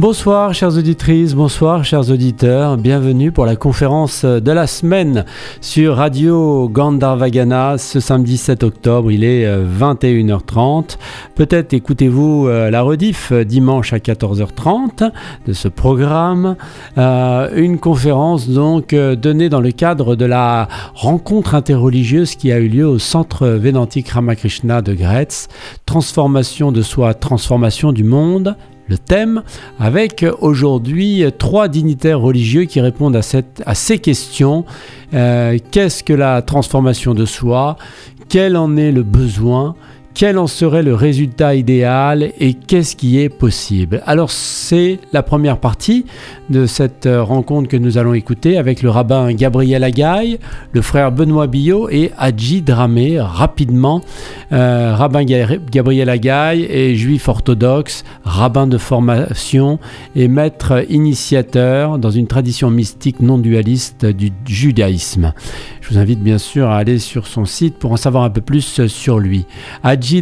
Bonsoir chères auditrices, bonsoir chers auditeurs, bienvenue pour la conférence de la semaine sur Radio Gandharvagana ce samedi 7 octobre, il est 21h30. Euh, Peut-être écoutez-vous euh, la rediff euh, dimanche à 14h30 de ce programme, une conférence donc donnée dans le cadre de la rencontre interreligieuse qui a eu lieu au centre Védantique Ramakrishna de Gretz, transformation de soi, transformation du monde, le thème, avec aujourd'hui trois dignitaires religieux qui répondent à, cette, à ces questions. Euh, qu'est-ce que la transformation de soi? Quel en est le besoin? Quel en serait le résultat idéal et qu'est-ce qui est possible Alors c'est la première partie de cette euh, rencontre que nous allons écouter avec le rabbin Gabriel Agaï, le frère Benoît Billot et Hadji Dramé. Rapidement, euh, rabbin Gabriel Agaï est juif orthodoxe, rabbin de formation et maître initiateur dans une tradition mystique non dualiste du judaïsme. Je vous invite bien sûr à aller sur son site pour en savoir un peu plus sur lui.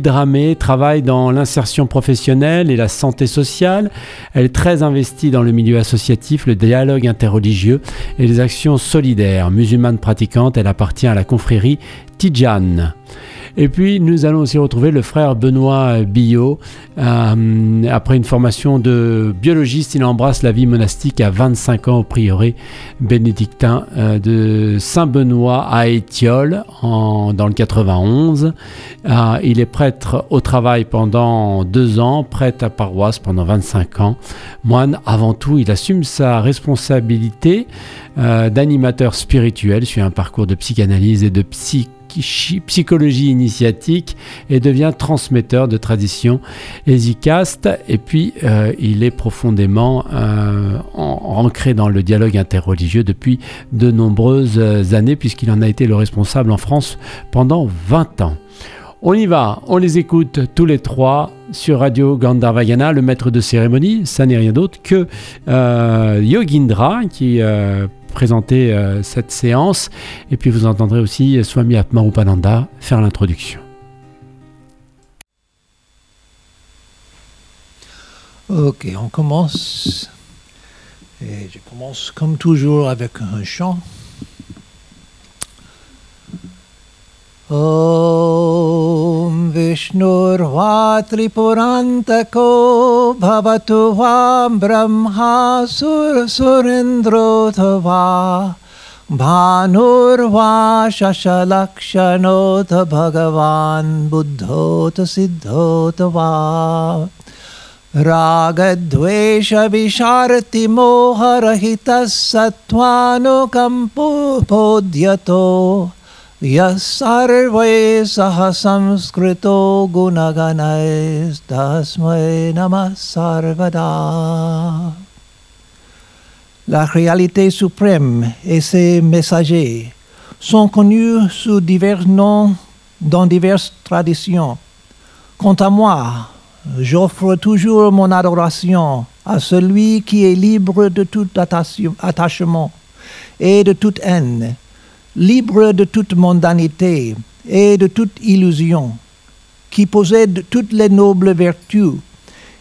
Dramé travaille dans l'insertion professionnelle et la santé sociale. Elle est très investie dans le milieu associatif, le dialogue interreligieux et les actions solidaires. Musulmane pratiquante, elle appartient à la confrérie Tijan. Et puis nous allons aussi retrouver le frère Benoît Billot. Euh, après une formation de biologiste, il embrasse la vie monastique à 25 ans au prieuré bénédictin euh, de Saint-Benoît à Étiole en, dans le 91. Euh, il est prêtre au travail pendant deux ans, prêtre à paroisse pendant 25 ans. Moine, avant tout, il assume sa responsabilité d'animateur spirituel sur un parcours de psychanalyse et de psychologie psychologie initiatique et devient transmetteur de traditions hésicastes. Et puis, euh, il est profondément euh, ancré dans le dialogue interreligieux depuis de nombreuses années, puisqu'il en a été le responsable en France pendant 20 ans. On y va, on les écoute tous les trois sur Radio Gandharvagana, le maître de cérémonie, ça n'est rien d'autre que euh, Yogindra qui euh, présenter euh, cette séance. Et puis vous entendrez aussi Swami Atmarupananda faire l'introduction. Ok, on commence. Et je commence comme toujours avec un chant. ॐ विष्णुर्वा त्रिपुरान्तको भवतु वा ब्रह्मा सुरसुरेन्द्रोऽथवा भानुर्वा शशलक्षणोऽथ भगवान् बुद्धोऽथ सिद्धोऽथ वा रागद्वेषविशारतिमोहरहितः सत्त्वानुकम्पोद्यतो यः सर्वे सह संस्कृतो गुणगणैस्तस्मै नमः sarvada. La réalité suprême et ses messagers sont connus sous divers noms dans diverses traditions. Quant à moi, j'offre toujours mon adoration à celui qui est libre de tout attachement et de toute haine libre de toute mondanité et de toute illusion, qui possède toutes les nobles vertus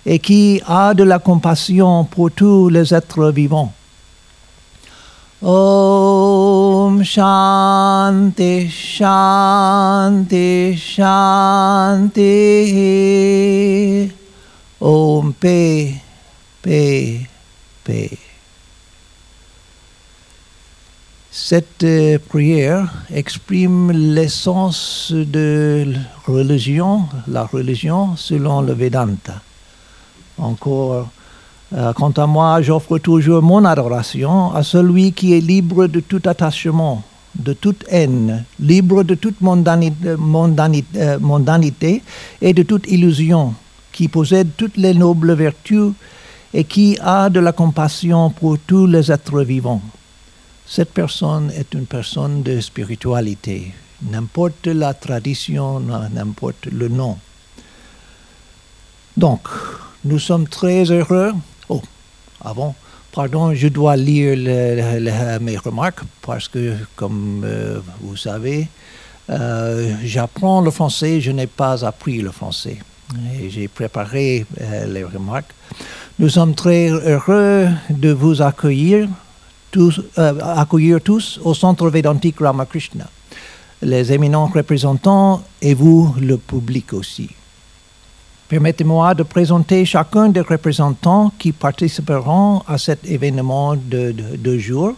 et qui a de la compassion pour tous les êtres vivants. Om Shanti Shanti Shanti Om Paix Paix Paix Cette euh, prière exprime l'essence de la religion selon le Vedanta. Encore, euh, quant à moi, j'offre toujours mon adoration à celui qui est libre de tout attachement, de toute haine, libre de toute euh, mondanité et de toute illusion, qui possède toutes les nobles vertus et qui a de la compassion pour tous les êtres vivants. Cette personne est une personne de spiritualité, n'importe la tradition, n'importe le nom. Donc, nous sommes très heureux. Oh, avant, pardon, je dois lire mes remarques parce que, comme euh, vous savez, euh, j'apprends le français, je n'ai pas appris le français. Et j'ai préparé euh, les remarques. Nous sommes très heureux de vous accueillir euh, accueillir tous au Centre Védantique Ramakrishna, les éminents représentants et vous, le public aussi. Permettez-moi de présenter chacun des représentants qui participeront à cet événement de deux jours,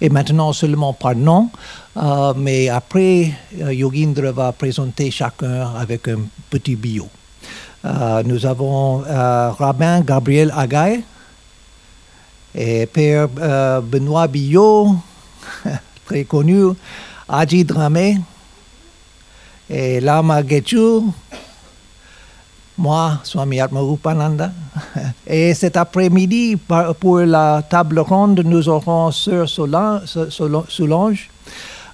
et maintenant seulement par nom, euh, mais après, euh, Yogindra va présenter chacun avec un petit bio. Nous avons Rabbin Gabriel Agaï et Père Benoît Billot, très connu, Aji Dramé et Lama Getchou, moi, Swami Atmarupananda. Et cet après-midi, pour la table ronde, nous aurons Sœur Solange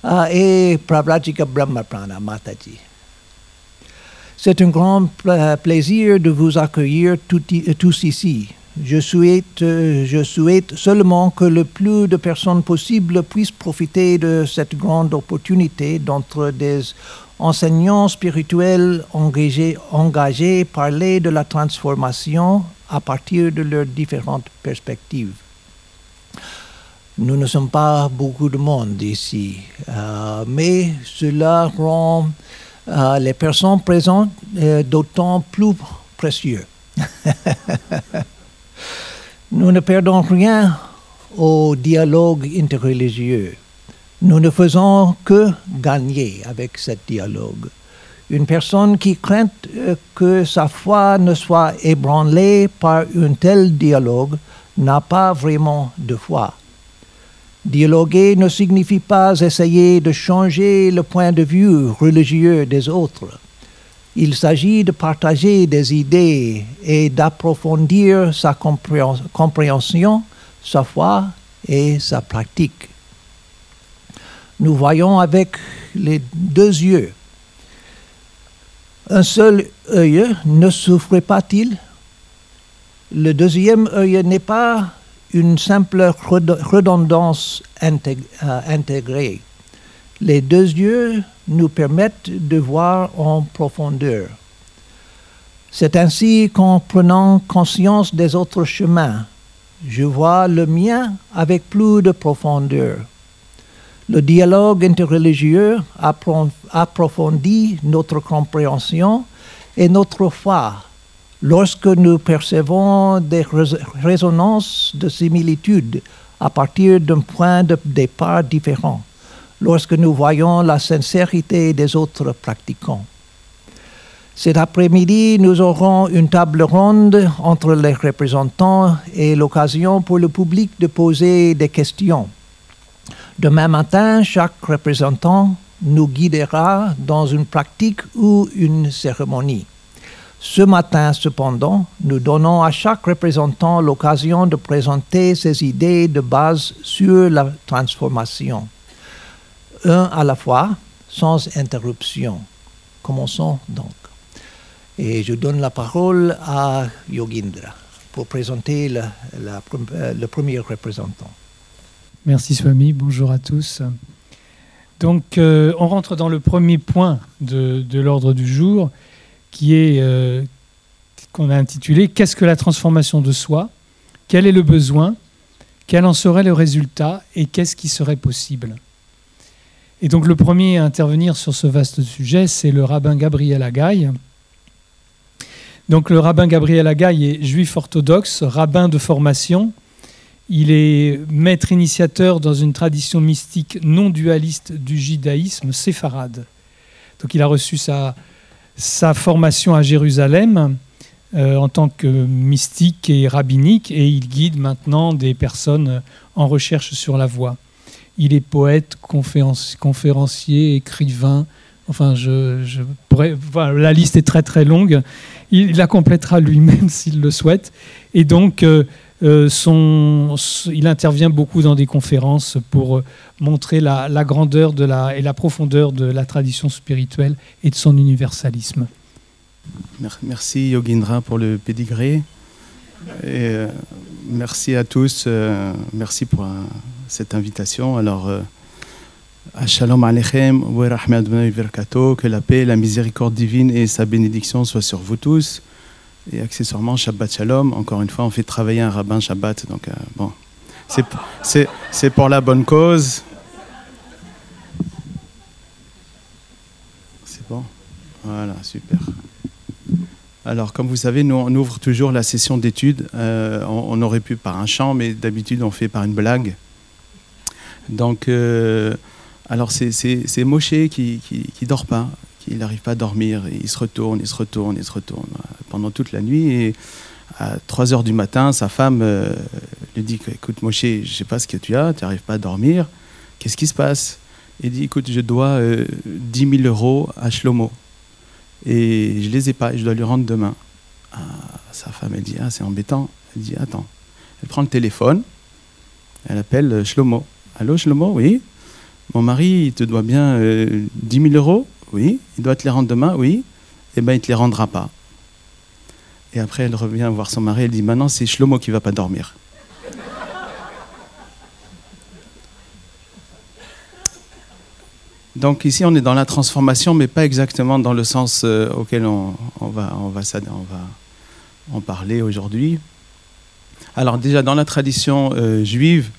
euh, et Pravrajika Brahmaprana Mataji. C'est un grand plaisir de vous accueillir tous ici. Je souhaite, seulement que le plus de personnes possible puissent profiter de cette grande opportunité d'entre des enseignants spirituels engagés, engagés parler de la transformation à partir de leurs différentes perspectives. Nous ne sommes pas beaucoup de monde ici, euh, mais cela rend euh, les personnes présentes euh, d'autant plus précieux. Nous ne perdons rien au dialogue interreligieux. Nous ne faisons que gagner avec ce dialogue. Une personne qui craint euh, que sa foi ne soit ébranlée par un tel dialogue n'a pas vraiment de foi. Dialoguer ne signifie pas essayer de changer le point de vue religieux des autres. Il s'agit de partager des idées et d'approfondir sa compréhension, sa foi et sa pratique nous voyons avec les deux yeux. Un seul œil ne souffre pas-il Le deuxième œil n'est pas une simple redondance euh, intégrée. Les deux yeux nous permettent de voir en profondeur. C'est ainsi qu'en prenant conscience des autres chemins, je vois le mien avec plus de profondeur. Le dialogue interreligieux approfondit notre compréhension et notre foi lorsque nous percevons des résonances de similitude à partir d'un point de départ différent, lorsque nous voyons la sincérité des autres pratiquants. Cet après-midi, nous aurons une table ronde entre les représentants et l'occasion pour le public de poser des questions. Demain matin, chaque représentant nous guidera dans une pratique ou une cérémonie. Ce matin, cependant, nous donnons à chaque représentant l'occasion de présenter ses idées de base sur la transformation. Un à la fois, sans interruption. Commençons donc. Et je donne la parole à Yogindra pour présenter le, le premier représentant. Merci Swami, bonjour à tous. Donc euh, on rentre dans le premier point de, l'ordre du jour qui est euh, qu'on a intitulé Qu'est-ce que la transformation de soi? Quel est le besoin? Quel en serait le résultat? Et qu'est-ce qui serait possible? Et donc le premier à intervenir sur ce vaste sujet, c'est le rabbin Gabriel Agaï. Donc le rabbin Gabriel Agaï est juif orthodoxe, rabbin de formation, il est maître initiateur dans une tradition mystique non dualiste du judaïsme séfarade. Donc il a reçu sa, formation à Jérusalem euh, en tant que mystique et rabbinique et il guide maintenant des personnes en recherche sur la voie. Il est poète, conférencier, écrivain. Enfin, je, la liste est très très longue. Il, la complétera lui-même s'il le souhaite. Et donc, euh, euh, il intervient beaucoup dans des conférences pour euh, montrer la, grandeur et la profondeur de la tradition spirituelle et de son universalisme. Merci Yogindra pour le pédigré. Et merci à tous. merci pour cette invitation. Alors, Shalom Aleichem, que la paix, la miséricorde divine et sa bénédiction soient sur vous tous. Et accessoirement, Shabbat Shalom, encore une fois, on fait travailler un rabbin Shabbat. Donc, euh, bon, c'est pour la bonne cause. C'est bon? Voilà, super. Alors, comme vous savez, nous, on ouvre toujours la session d'études. Euh, on, aurait pu par un chant, mais d'habitude, on fait par une blague. Donc, euh, alors c'est Moshe qui, qui, dort pas, qui n'arrive pas à dormir. Il se retourne, il se retourne, il se retourne pendant toute la nuit. Et à 3 heures du matin, sa femme euh, lui dit Écoute, Moshe, je ne sais pas ce que tu as, tu n'arrives pas à dormir. Qu'est-ce qui se passe? Il dit Écoute, je dois 10 000 euros à Shlomo. Et je les ai pas, je dois lui rendre demain. Ah, sa femme, elle dit Ah, c'est embêtant. Elle dit Attends. Elle prend le téléphone, elle appelle Shlomo. Allô, Shlomo? Oui. Mon mari, il te doit bien 10 euh, 000 euros? Oui. Il doit te les rendre demain? Oui. Eh bien, il ne te les rendra pas. Et après, elle revient voir son mari, elle dit Maintenant, c'est Shlomo qui va pas dormir. Donc ici, on est dans la transformation, mais pas exactement dans le sens euh, auquel on va en parler aujourd'hui. Alors déjà, dans la tradition euh, juive,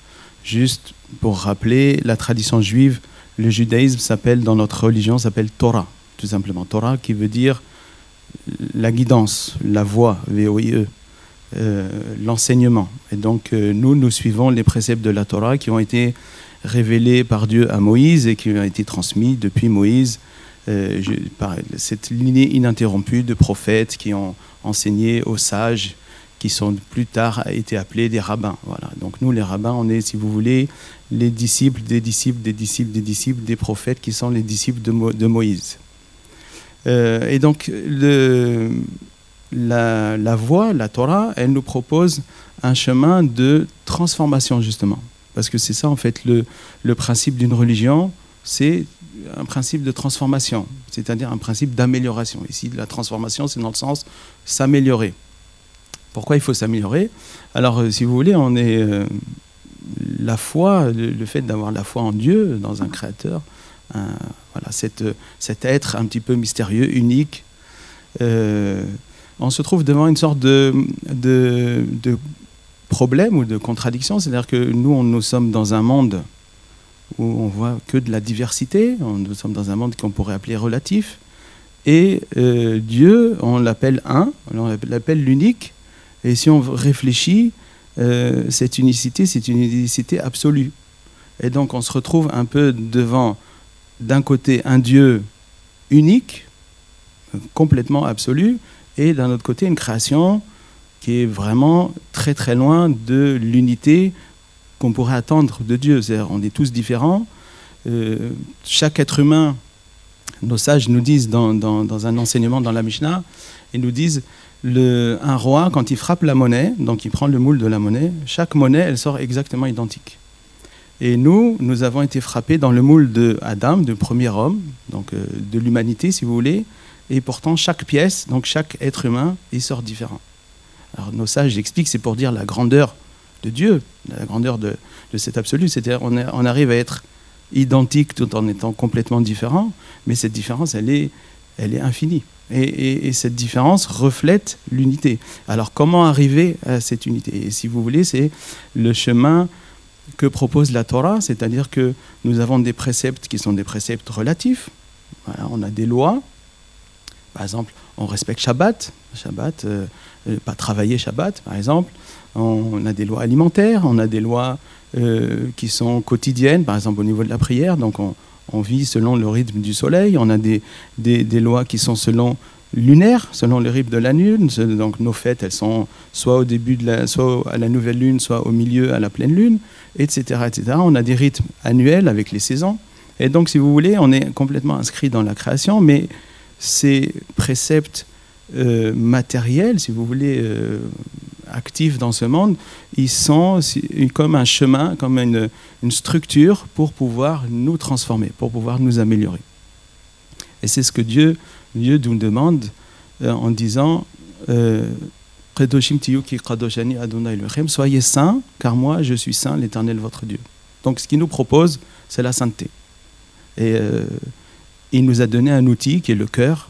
juste pour rappeler, la tradition juive, le judaïsme s'appelle, dans notre religion, s'appelle Torah, tout simplement. Torah qui veut dire la guidance, la voie, V-O-I-E, euh, l'enseignement. Et donc, nous, nous suivons les préceptes de la Torah qui ont été révélés par Dieu à Moïse et qui ont été transmis depuis Moïse, euh, par cette lignée ininterrompue de prophètes qui ont enseigné aux sages, qui sont plus tard été appelés des rabbins. Voilà. Donc nous, les rabbins, on est, si vous voulez, les disciples des disciples des disciples des disciples des prophètes qui sont les disciples de, Moïse. Euh, et donc la voie, la Torah, elle nous propose un chemin de transformation justement. Parce que c'est ça, en fait, le, le principe d'une religion, c'est un principe de transformation, c'est-à-dire un principe d'amélioration. Ici, la transformation, c'est dans le sens s'améliorer. Pourquoi il faut s'améliorer Alors, euh, si vous voulez, on est euh, la foi, le, fait d'avoir la foi en Dieu, dans un créateur, voilà, cet, être un petit peu mystérieux, unique. Euh, on se trouve devant une sorte de, problème ou de contradiction. C'est-à-dire que nous, nous sommes dans un monde où on voit que de la diversité. Nous sommes dans un monde qu'on pourrait appeler relatif. Et Dieu, on l'appelle un, on l'appelle l'unique. Et si on réfléchit, euh, cette unicité, c'est une unicité absolue. Et donc on se retrouve un peu devant, d'un côté, un Dieu unique, complètement absolu, et d'un autre côté, une création qui est vraiment très très loin de l'unité qu'on pourrait attendre de Dieu. C'est-à-dire, on est tous différents. Euh, chaque être humain, nos sages nous disent dans, dans, un enseignement dans la Mishnah, ils nous disent le, un roi, quand il frappe la monnaie, donc il prend le moule de la monnaie, chaque monnaie, elle sort exactement identique. Et nous, nous avons été frappés dans le moule de Adam, du premier homme, donc euh, de l'humanité, si vous voulez, et pourtant chaque pièce, donc chaque être humain, il sort différent. Alors nos sages expliquent, c'est pour dire la grandeur de Dieu, la grandeur de, cet absolu. C'est-à-dire on, on, arrive à être identique tout en étant complètement différent, mais cette différence, elle est, elle est infinie. Et, cette différence reflète l'unité. Alors comment arriver à cette unité? Et si vous voulez, c'est le chemin que propose la Torah, c'est-à-dire que nous avons des préceptes qui sont des préceptes relatifs. on a des lois. Par exemple, on respecte Shabbat. Shabbat, euh, euh, pas travailler Shabbat, par exemple. On a des lois alimentaires, on a des lois euh, qui sont quotidiennes, par exemple au niveau de la prière. Donc on, vit selon le rythme du soleil. On a des, des, lois qui sont selon lunaire, selon le rythme de la lune. Donc nos fêtes, elles sont soit au début de la, soit à la nouvelle lune, soit au milieu à la pleine lune, etc., etc. On a des rythmes annuels avec les saisons. Et donc, si vous voulez, on est complètement inscrit dans la création, mais ces préceptes euh, matériels, si vous voulez, euh, actifs dans ce monde, ils sont comme un chemin, comme une, structure pour pouvoir nous transformer, pour pouvoir nous améliorer. Et c'est ce que Dieu, Dieu nous demande euh, en disant Soyez saints, car moi je suis saint, l'Éternel votre Dieu. Donc ce qu'il nous propose, c'est la sainteté. Et il nous a donné un outil qui est le cœur.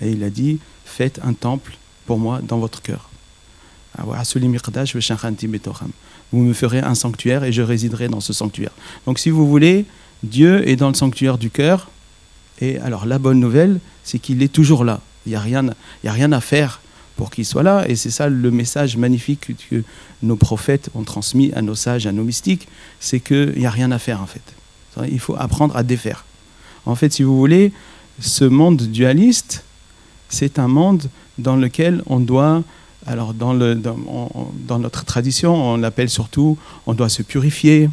Et il a dit faites un temple pour moi dans votre cœur. Vous me ferez un sanctuaire et je résiderai dans ce sanctuaire. Donc si vous voulez, Dieu est dans le sanctuaire du cœur. Et alors la bonne nouvelle, c'est qu'il est toujours là. Il n'y a, rien, a rien à faire pour qu'il soit là. Et c'est ça le message magnifique que nos prophètes ont transmis à nos sages, à nos mystiques, c'est qu'il n'y a rien à faire en fait. Il faut apprendre à défaire. En fait, si vous voulez, ce monde dualiste, c'est un monde dans lequel on doit alors, dans, notre tradition, on l'appelle surtout, on doit se purifier.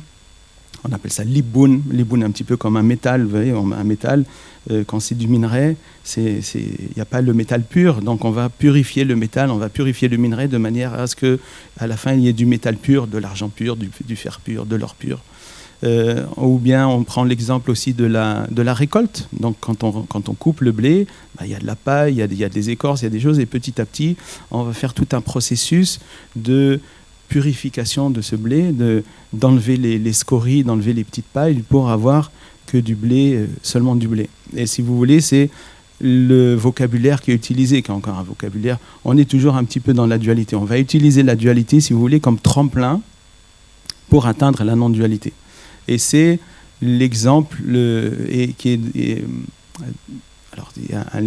On appelle ça l'ibun. L'ibun, un petit peu comme un métal. Vous voyez, un métal, euh, quand c'est du minerai, il n'y a pas le métal pur. Donc, on va purifier le métal, on va purifier le minerai de manière à ce qu'à la fin, il y ait du métal pur, de l'argent pur, du fer pur, de l'or pur. Euh, ou bien on prend l'exemple aussi de la, récolte. Donc quand on, coupe le blé, bah, il y a de la paille, il y, y, a des écorces, il y a des choses, et petit à petit, on va faire tout un processus de purification de ce blé, d'enlever les, les, scories, d'enlever les petites pailles pour avoir que du blé, euh, seulement du blé. Et si vous voulez, c'est le vocabulaire qui est utilisé, qui est encore un vocabulaire, on est toujours un petit peu dans la dualité. On va utiliser la dualité, si vous voulez, comme tremplin pour atteindre la non-dualité. Et c'est l'exemple et qui est, alors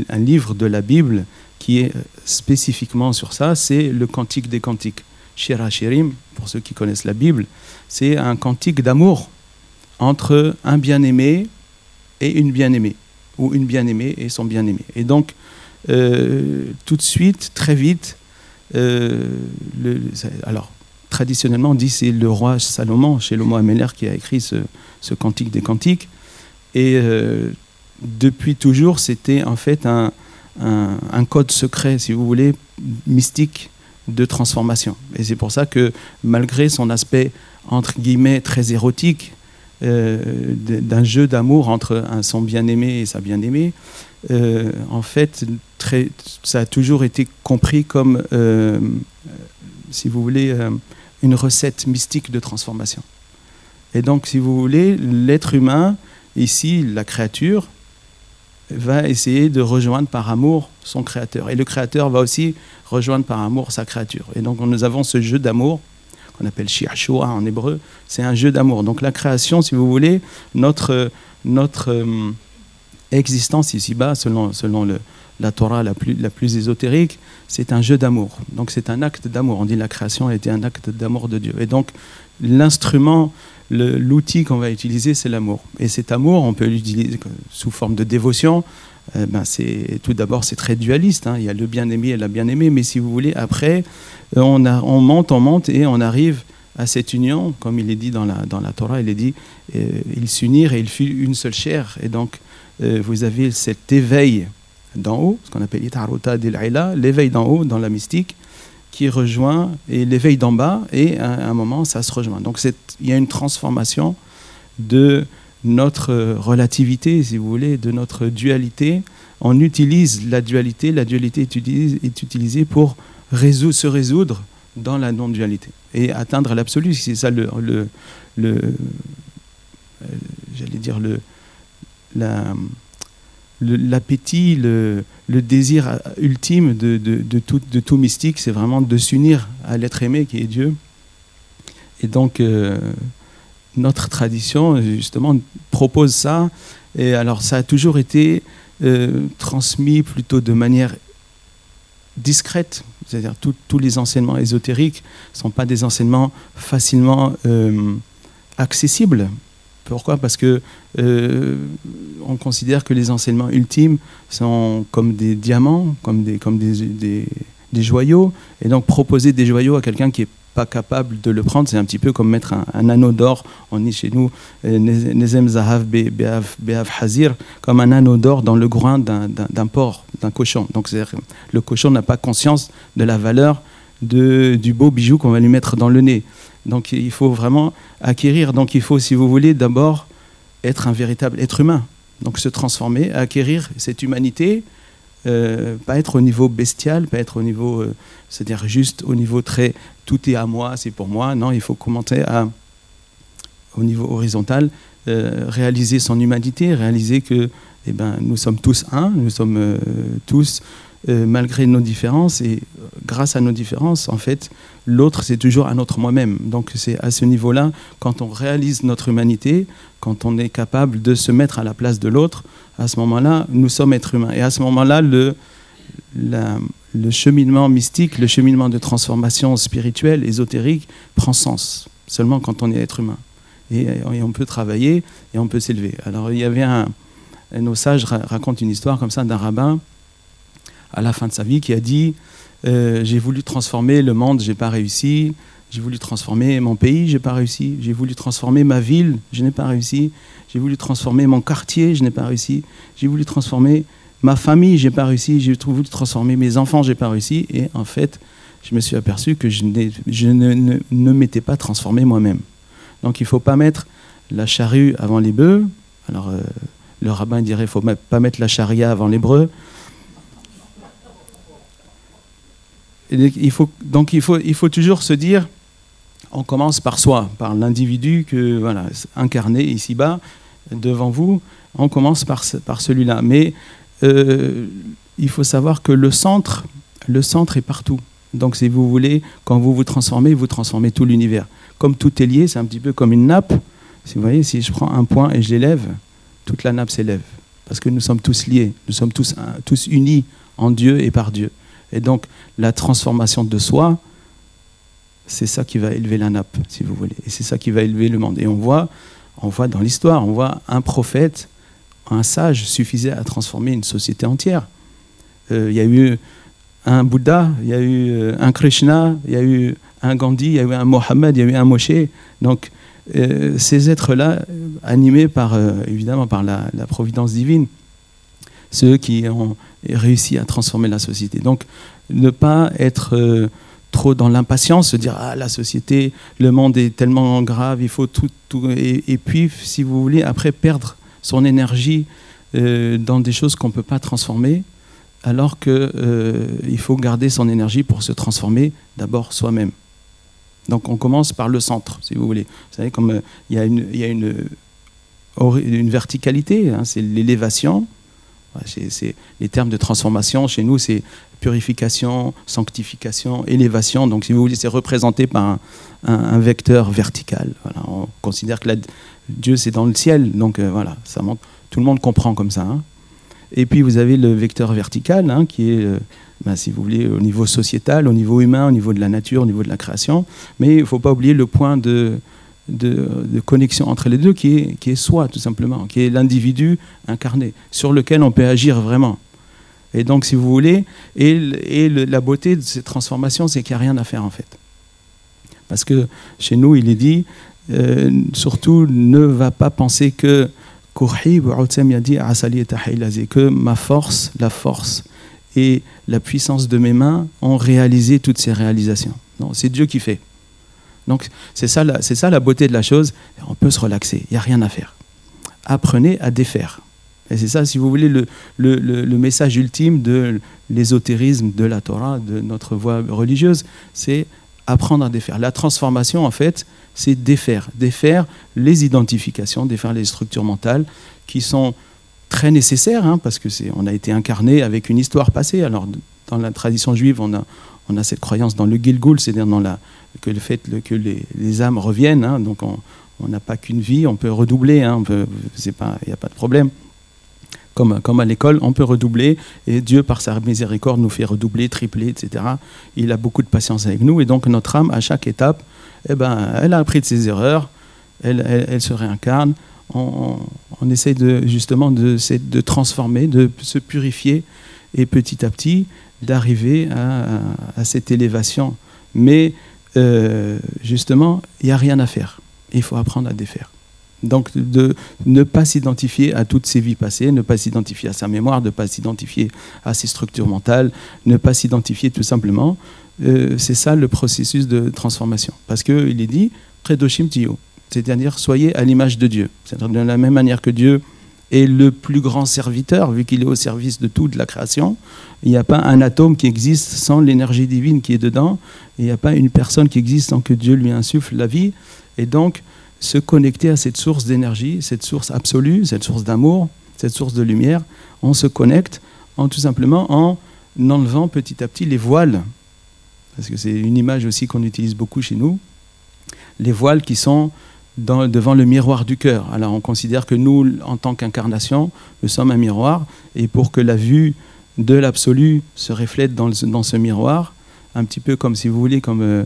un, livre de la Bible qui est spécifiquement sur ça, c'est le Cantique des Cantiques. Shira Shirim, pour ceux qui connaissent la Bible, c'est un cantique d'amour entre un bien-aimé et une bien-aimée, ou une bien-aimée et son bien-aimé. Et donc, euh, tout de suite, très vite, euh, le, alors traditionnellement, on dit c'est le roi Salomon, chez Ameller, qui a écrit ce, cantique des cantiques. Et euh, depuis toujours, c'était en fait un, code secret, si vous voulez, mystique de transformation. Et c'est pour ça que malgré son aspect, entre guillemets, très érotique, euh, d'un jeu d'amour entre son bien-aimé et sa bien-aimée, euh, en fait, très, ça a toujours été compris comme, si vous voulez, une recette mystique de transformation. Et donc, si vous voulez, l'être humain, ici, la créature, va essayer de rejoindre par amour son créateur. Et le créateur va aussi rejoindre par amour sa créature. Et donc, nous avons ce jeu d'amour qu'on appelle shiashua en hébreu. C'est un jeu d'amour. Donc, la création, si vous voulez, notre, notre euh, existence ici-bas, selon, selon le, la Torah la plus, plus ésotérique, c'est un jeu d'amour. Donc c'est un acte d'amour. On dit la création a été un acte d'amour de Dieu. Et donc l'instrument, l'outil qu'on va utiliser, c'est l'amour. Et cet amour, on peut l'utiliser sous forme de dévotion. Euh, ben tout d'abord c'est très dualiste. Hein. Il y a le bien-aimé et la bien-aimée. Mais si vous voulez, après, euh, on, a, on monte, on monte et on arrive à cette union, comme il est dit dans la, dans la Torah, il est dit, euh, ils s'unirent et ils furent une seule chair. Et donc, vous avez cet éveil d'en haut, ce qu'on appelle l'éveil d'en haut dans la mystique, qui rejoint et l'éveil d'en bas, et à un moment, ça se rejoint. Donc il y a une transformation de notre relativité, si vous voulez, de notre dualité. On utilise la dualité, la dualité est utilisée, pour se résoudre dans la non-dualité et atteindre l'absolu. C'est ça le, le, le euh, j'allais dire le, la, l'appétit, le, désir ultime de, tout, de tout, mystique, c'est vraiment de s'unir à l'être aimé qui est Dieu. Et donc, euh, notre tradition, justement, propose ça. Et alors, ça a toujours été euh, transmis plutôt de manière discrète. C'est-à-dire, tous les enseignements ésotériques ne sont pas des enseignements facilement euh, accessibles pourquoi? Parce que euh, on considère que les enseignements ultimes sont comme des diamants, comme des, des, joyaux, et donc proposer des joyaux à quelqu'un qui est pas capable de le prendre, c'est un petit peu comme mettre un, anneau d'or, on dit chez nous, euh, Nezem Zahav Beav Hazir, comme un anneau d'or dans le groin d'un porc, d'un cochon. Donc le cochon n'a pas conscience de la valeur du beau bijou qu'on va lui mettre dans le nez. Donc il faut vraiment acquérir. Donc il faut, si vous voulez, d'abord être un véritable être humain. Donc se transformer, acquérir cette humanité, euh, pas être au niveau bestial, pas être au niveau, euh, c'est-à-dire juste au niveau très tout est à moi, c'est pour moi. Non, il faut commencer à, au niveau horizontal, euh, réaliser son humanité, réaliser que eh ben, nous sommes tous un, nous sommes tous malgré nos différences et grâce à nos différences, en fait, l'autre, c'est toujours un autre moi-même. Donc c'est à ce niveau-là, quand on réalise notre humanité, quand on est capable de se mettre à la place de l'autre, à ce moment-là, nous sommes êtres humains. Et à ce moment-là, le, cheminement mystique, le cheminement de transformation spirituelle, ésotérique, prend sens. Seulement quand on est être humain. Et, on peut travailler et on peut s'élever. Alors il y avait un, nos sages racontent une histoire comme ça d'un rabbin à la fin de sa vie qui a dit euh, j'ai voulu transformer le monde, j'ai pas réussi. J'ai voulu transformer mon pays, j'ai pas réussi. J'ai voulu transformer ma ville, je n'ai pas réussi. J'ai voulu transformer mon quartier, je n'ai pas réussi. J'ai voulu transformer ma famille, j'ai pas réussi. J'ai voulu transformer mes enfants, j'ai pas réussi. Et en fait, je me suis aperçu que je, ne, m'étais pas transformé moi-même. Donc il ne faut pas mettre la charrue avant les bœufs. Alors euh, le rabbin dirait qu'il ne faut pas mettre la charia avant les donc il faut, toujours se dire, on commence par soi, par l'individu que voilà incarné ici-bas devant vous. On commence par, par celui-là. Mais euh, il faut savoir que le centre, le centre est partout. Donc si vous voulez, quand vous vous transformez, vous transformez tout l'univers. Comme tout est lié, c'est un petit peu comme une nappe. Si vous voyez, si je prends un point et je l'élève, toute la nappe s'élève. Parce que nous sommes tous liés, nous sommes tous, tous unis en Dieu et par Dieu. Et donc, la transformation de soi, c'est ça qui va élever la nappe, si vous voulez. Et c'est ça qui va élever le monde. Et on voit, on voit dans l'histoire, on voit un prophète, un sage suffisait à transformer une société entière. Euh, il y a eu un Bouddha, il y a eu euh, un Krishna, il y a eu un Gandhi, il y a eu un Mohammed, il y a eu un Moshe. Donc, euh, ces êtres-là, animés par, évidemment par la, la, providence divine, ceux qui ont réussi à transformer la société. Donc, ne pas être euh, trop dans l'impatience, se dire ah la société, le monde est tellement grave, il faut tout, et, puis si vous voulez après perdre son énergie euh, dans des choses qu'on ne peut pas transformer, alors qu'il euh, faut garder son énergie pour se transformer d'abord soi-même. Donc on commence par le centre, si vous voulez. Vous savez, comme il y a une verticalité, hein, c'est l'élévation, c'est les termes de transformation chez nous, c'est purification, sanctification, élévation. Donc, si vous voulez, c'est représenté par un, vecteur vertical. Voilà, on considère que Dieu c'est dans le ciel, donc euh, voilà, ça montre. Tout le monde comprend comme ça. Hein. Et puis vous avez le vecteur vertical, hein, qui est, euh, ben, si vous voulez, au niveau sociétal, au niveau humain, au niveau de la nature, au niveau de la création. Mais il ne faut pas oublier le point de, de, connexion entre les deux qui est, qui est soi, tout simplement, qui est l'individu incarné, sur lequel on peut agir vraiment. Et donc, si vous voulez, et, et la beauté de cette transformation, c'est qu'il n'y a rien à faire en fait. Parce que chez nous, il est dit, euh, surtout, ne va pas penser que que ma force, la force et la puissance de mes mains ont réalisé toutes ces réalisations. Non, c'est Dieu qui fait. Donc c'est ça, c'est ça la beauté de la chose. On peut se relaxer, il n'y a rien à faire. Apprenez à défaire. Et c'est ça, si vous voulez, le, message ultime de l'ésotérisme de la Torah, de notre voie religieuse, c'est apprendre à défaire. La transformation, en fait, c'est défaire. Défaire les identifications, défaire les structures mentales qui sont très nécessaires, hein, parce que c'est, on a été incarné avec une histoire passée. Alors, dans la tradition juive, on a, on a cette croyance dans le Gilgul, c'est-à-dire dans la, que le fait que les, âmes reviennent. Hein, donc on n'a pas qu'une vie, on peut redoubler, hein, il n'y a pas de problème. Comme, à l'école, on peut redoubler et Dieu, par sa miséricorde, nous fait redoubler, tripler, etc. Il a beaucoup de patience avec nous et donc notre âme, à chaque étape, eh ben, elle a appris de ses erreurs, elle, elle, se réincarne. On, essaie justement de, de transformer, de se purifier et petit à petit d'arriver à, cette élévation. Mais euh, justement, il n'y a rien à faire. Il faut apprendre à défaire. Donc, de ne pas s'identifier à toutes ses vies passées, ne pas s'identifier à sa mémoire, ne pas s'identifier à ses structures mentales, ne pas s'identifier tout simplement. Euh, c'est ça le processus de transformation. Parce qu'il est dit, Predoshim Tiyo, c'est-à-dire soyez à l'image de Dieu. C'est-à-dire de la même manière que Dieu est le plus grand serviteur, vu qu'il est au service de toute la création. Il n'y a pas un atome qui existe sans l'énergie divine qui est dedans. Il n'y a pas une personne qui existe sans que Dieu lui insuffle la vie. Et donc, se connecter à cette source d'énergie, cette source absolue, cette source d'amour, cette source de lumière, on se connecte en tout simplement en enlevant petit à petit les voiles, parce que c'est une image aussi qu'on utilise beaucoup chez nous, les voiles qui sont devant le miroir du cœur. Alors on considère que nous, en tant qu'incarnation, nous sommes un miroir, et pour que la vue de l'absolu se reflète dans, ce miroir, un petit peu comme si vous voulez, comme euh,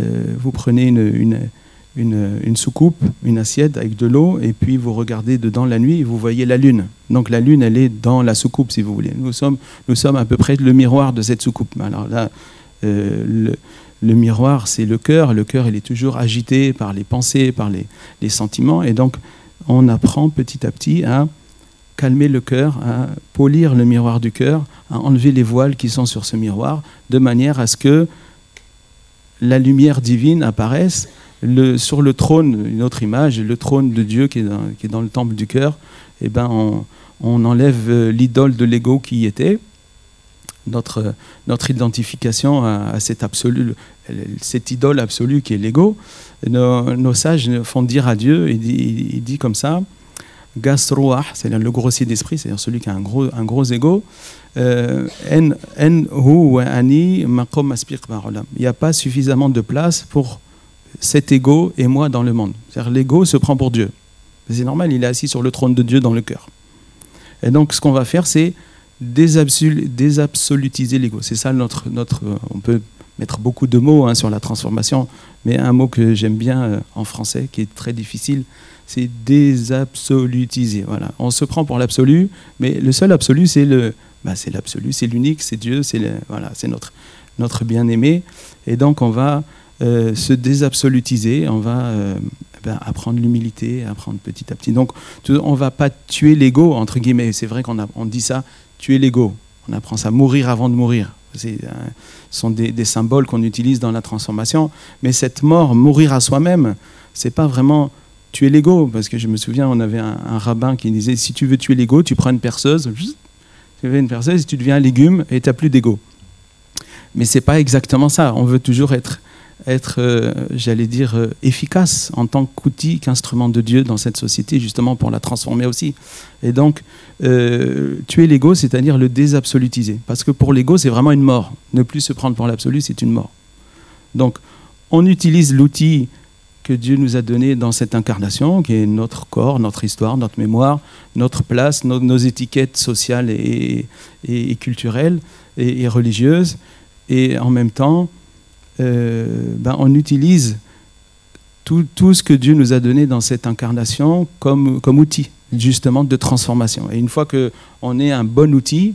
euh, vous prenez une, soucoupe, une assiette avec de l'eau, et puis vous regardez dedans la nuit et vous voyez la lune. Donc la lune, elle est dans la soucoupe, si vous voulez. Nous sommes, nous sommes à peu près le miroir de cette soucoupe. Alors là, euh, le, le miroir, c'est le cœur. Le cœur, il est toujours agité par les pensées, par les, sentiments. Et donc, on apprend petit à petit à calmer le cœur, à polir le miroir du cœur, à enlever les voiles qui sont sur ce miroir, de manière à ce que la lumière divine apparaisse sur le trône, une autre image, le trône de Dieu qui est dans, le temple du cœur. Eh ben, on, on enlève euh, l'idole de l'ego qui y était notre, notre identification à, cet absolu, cette idole absolue qui est l'ego. Nos, sages font dire à Dieu, il dit, il dit comme ça, Gasroah, c'est le grossier d'esprit, c'est-à-dire celui qui a un gros, un gros ego. Euh, il n'y a pas suffisamment de place pour cet ego et moi dans le monde. C'est-à-dire l'ego se prend pour Dieu. C'est normal, il est assis sur le trône de Dieu dans le cœur. Et donc ce qu'on va faire, c'est désabsolutiser l'ego. C'est ça notre, notre. On peut mettre beaucoup de mots hein, sur la transformation, mais un mot que j'aime bien euh, en français, qui est très difficile, c'est désabsolutiser. Voilà. On se prend pour l'absolu, mais le seul absolu, c'est le, bah, c'est l'absolu, c'est l'unique, c'est Dieu, c'est voilà, c'est notre, notre bien-aimé. Et donc on va euh, se désabsolutiser, on va euh, ben, apprendre l'humilité, apprendre petit à petit. Donc on va pas tuer l'ego entre guillemets. C'est vrai qu'on on dit ça, tuer l'ego. On apprend ça, mourir avant de mourir. Ce sont des, symboles qu'on utilise dans la transformation. Mais cette mort, mourir à soi-même, c'est pas vraiment tuer l'ego. Parce que je me souviens, on avait un, rabbin qui disait si tu veux tuer l'ego, tu prends une perceuse, tu veux une perceuse, tu deviens un légume et tu n'as plus d'ego. Mais c'est pas exactement ça. On veut toujours être être, euh, j'allais dire, euh, efficace en tant qu'outil, qu'instrument de Dieu dans cette société, justement pour la transformer aussi. Et donc, euh, tuer l'ego, c'est-à-dire le désabsolutiser. Parce que pour l'ego, c'est vraiment une mort. Ne plus se prendre pour l'absolu, c'est une mort. Donc, on utilise l'outil que Dieu nous a donné dans cette incarnation, qui est notre corps, notre histoire, notre mémoire, notre place, nos, étiquettes sociales et, culturelles et religieuses. Et en même temps, euh, ben, on utilise tout, ce que Dieu nous a donné dans cette incarnation comme, comme outil justement de transformation. Et une fois qu'on est un bon outil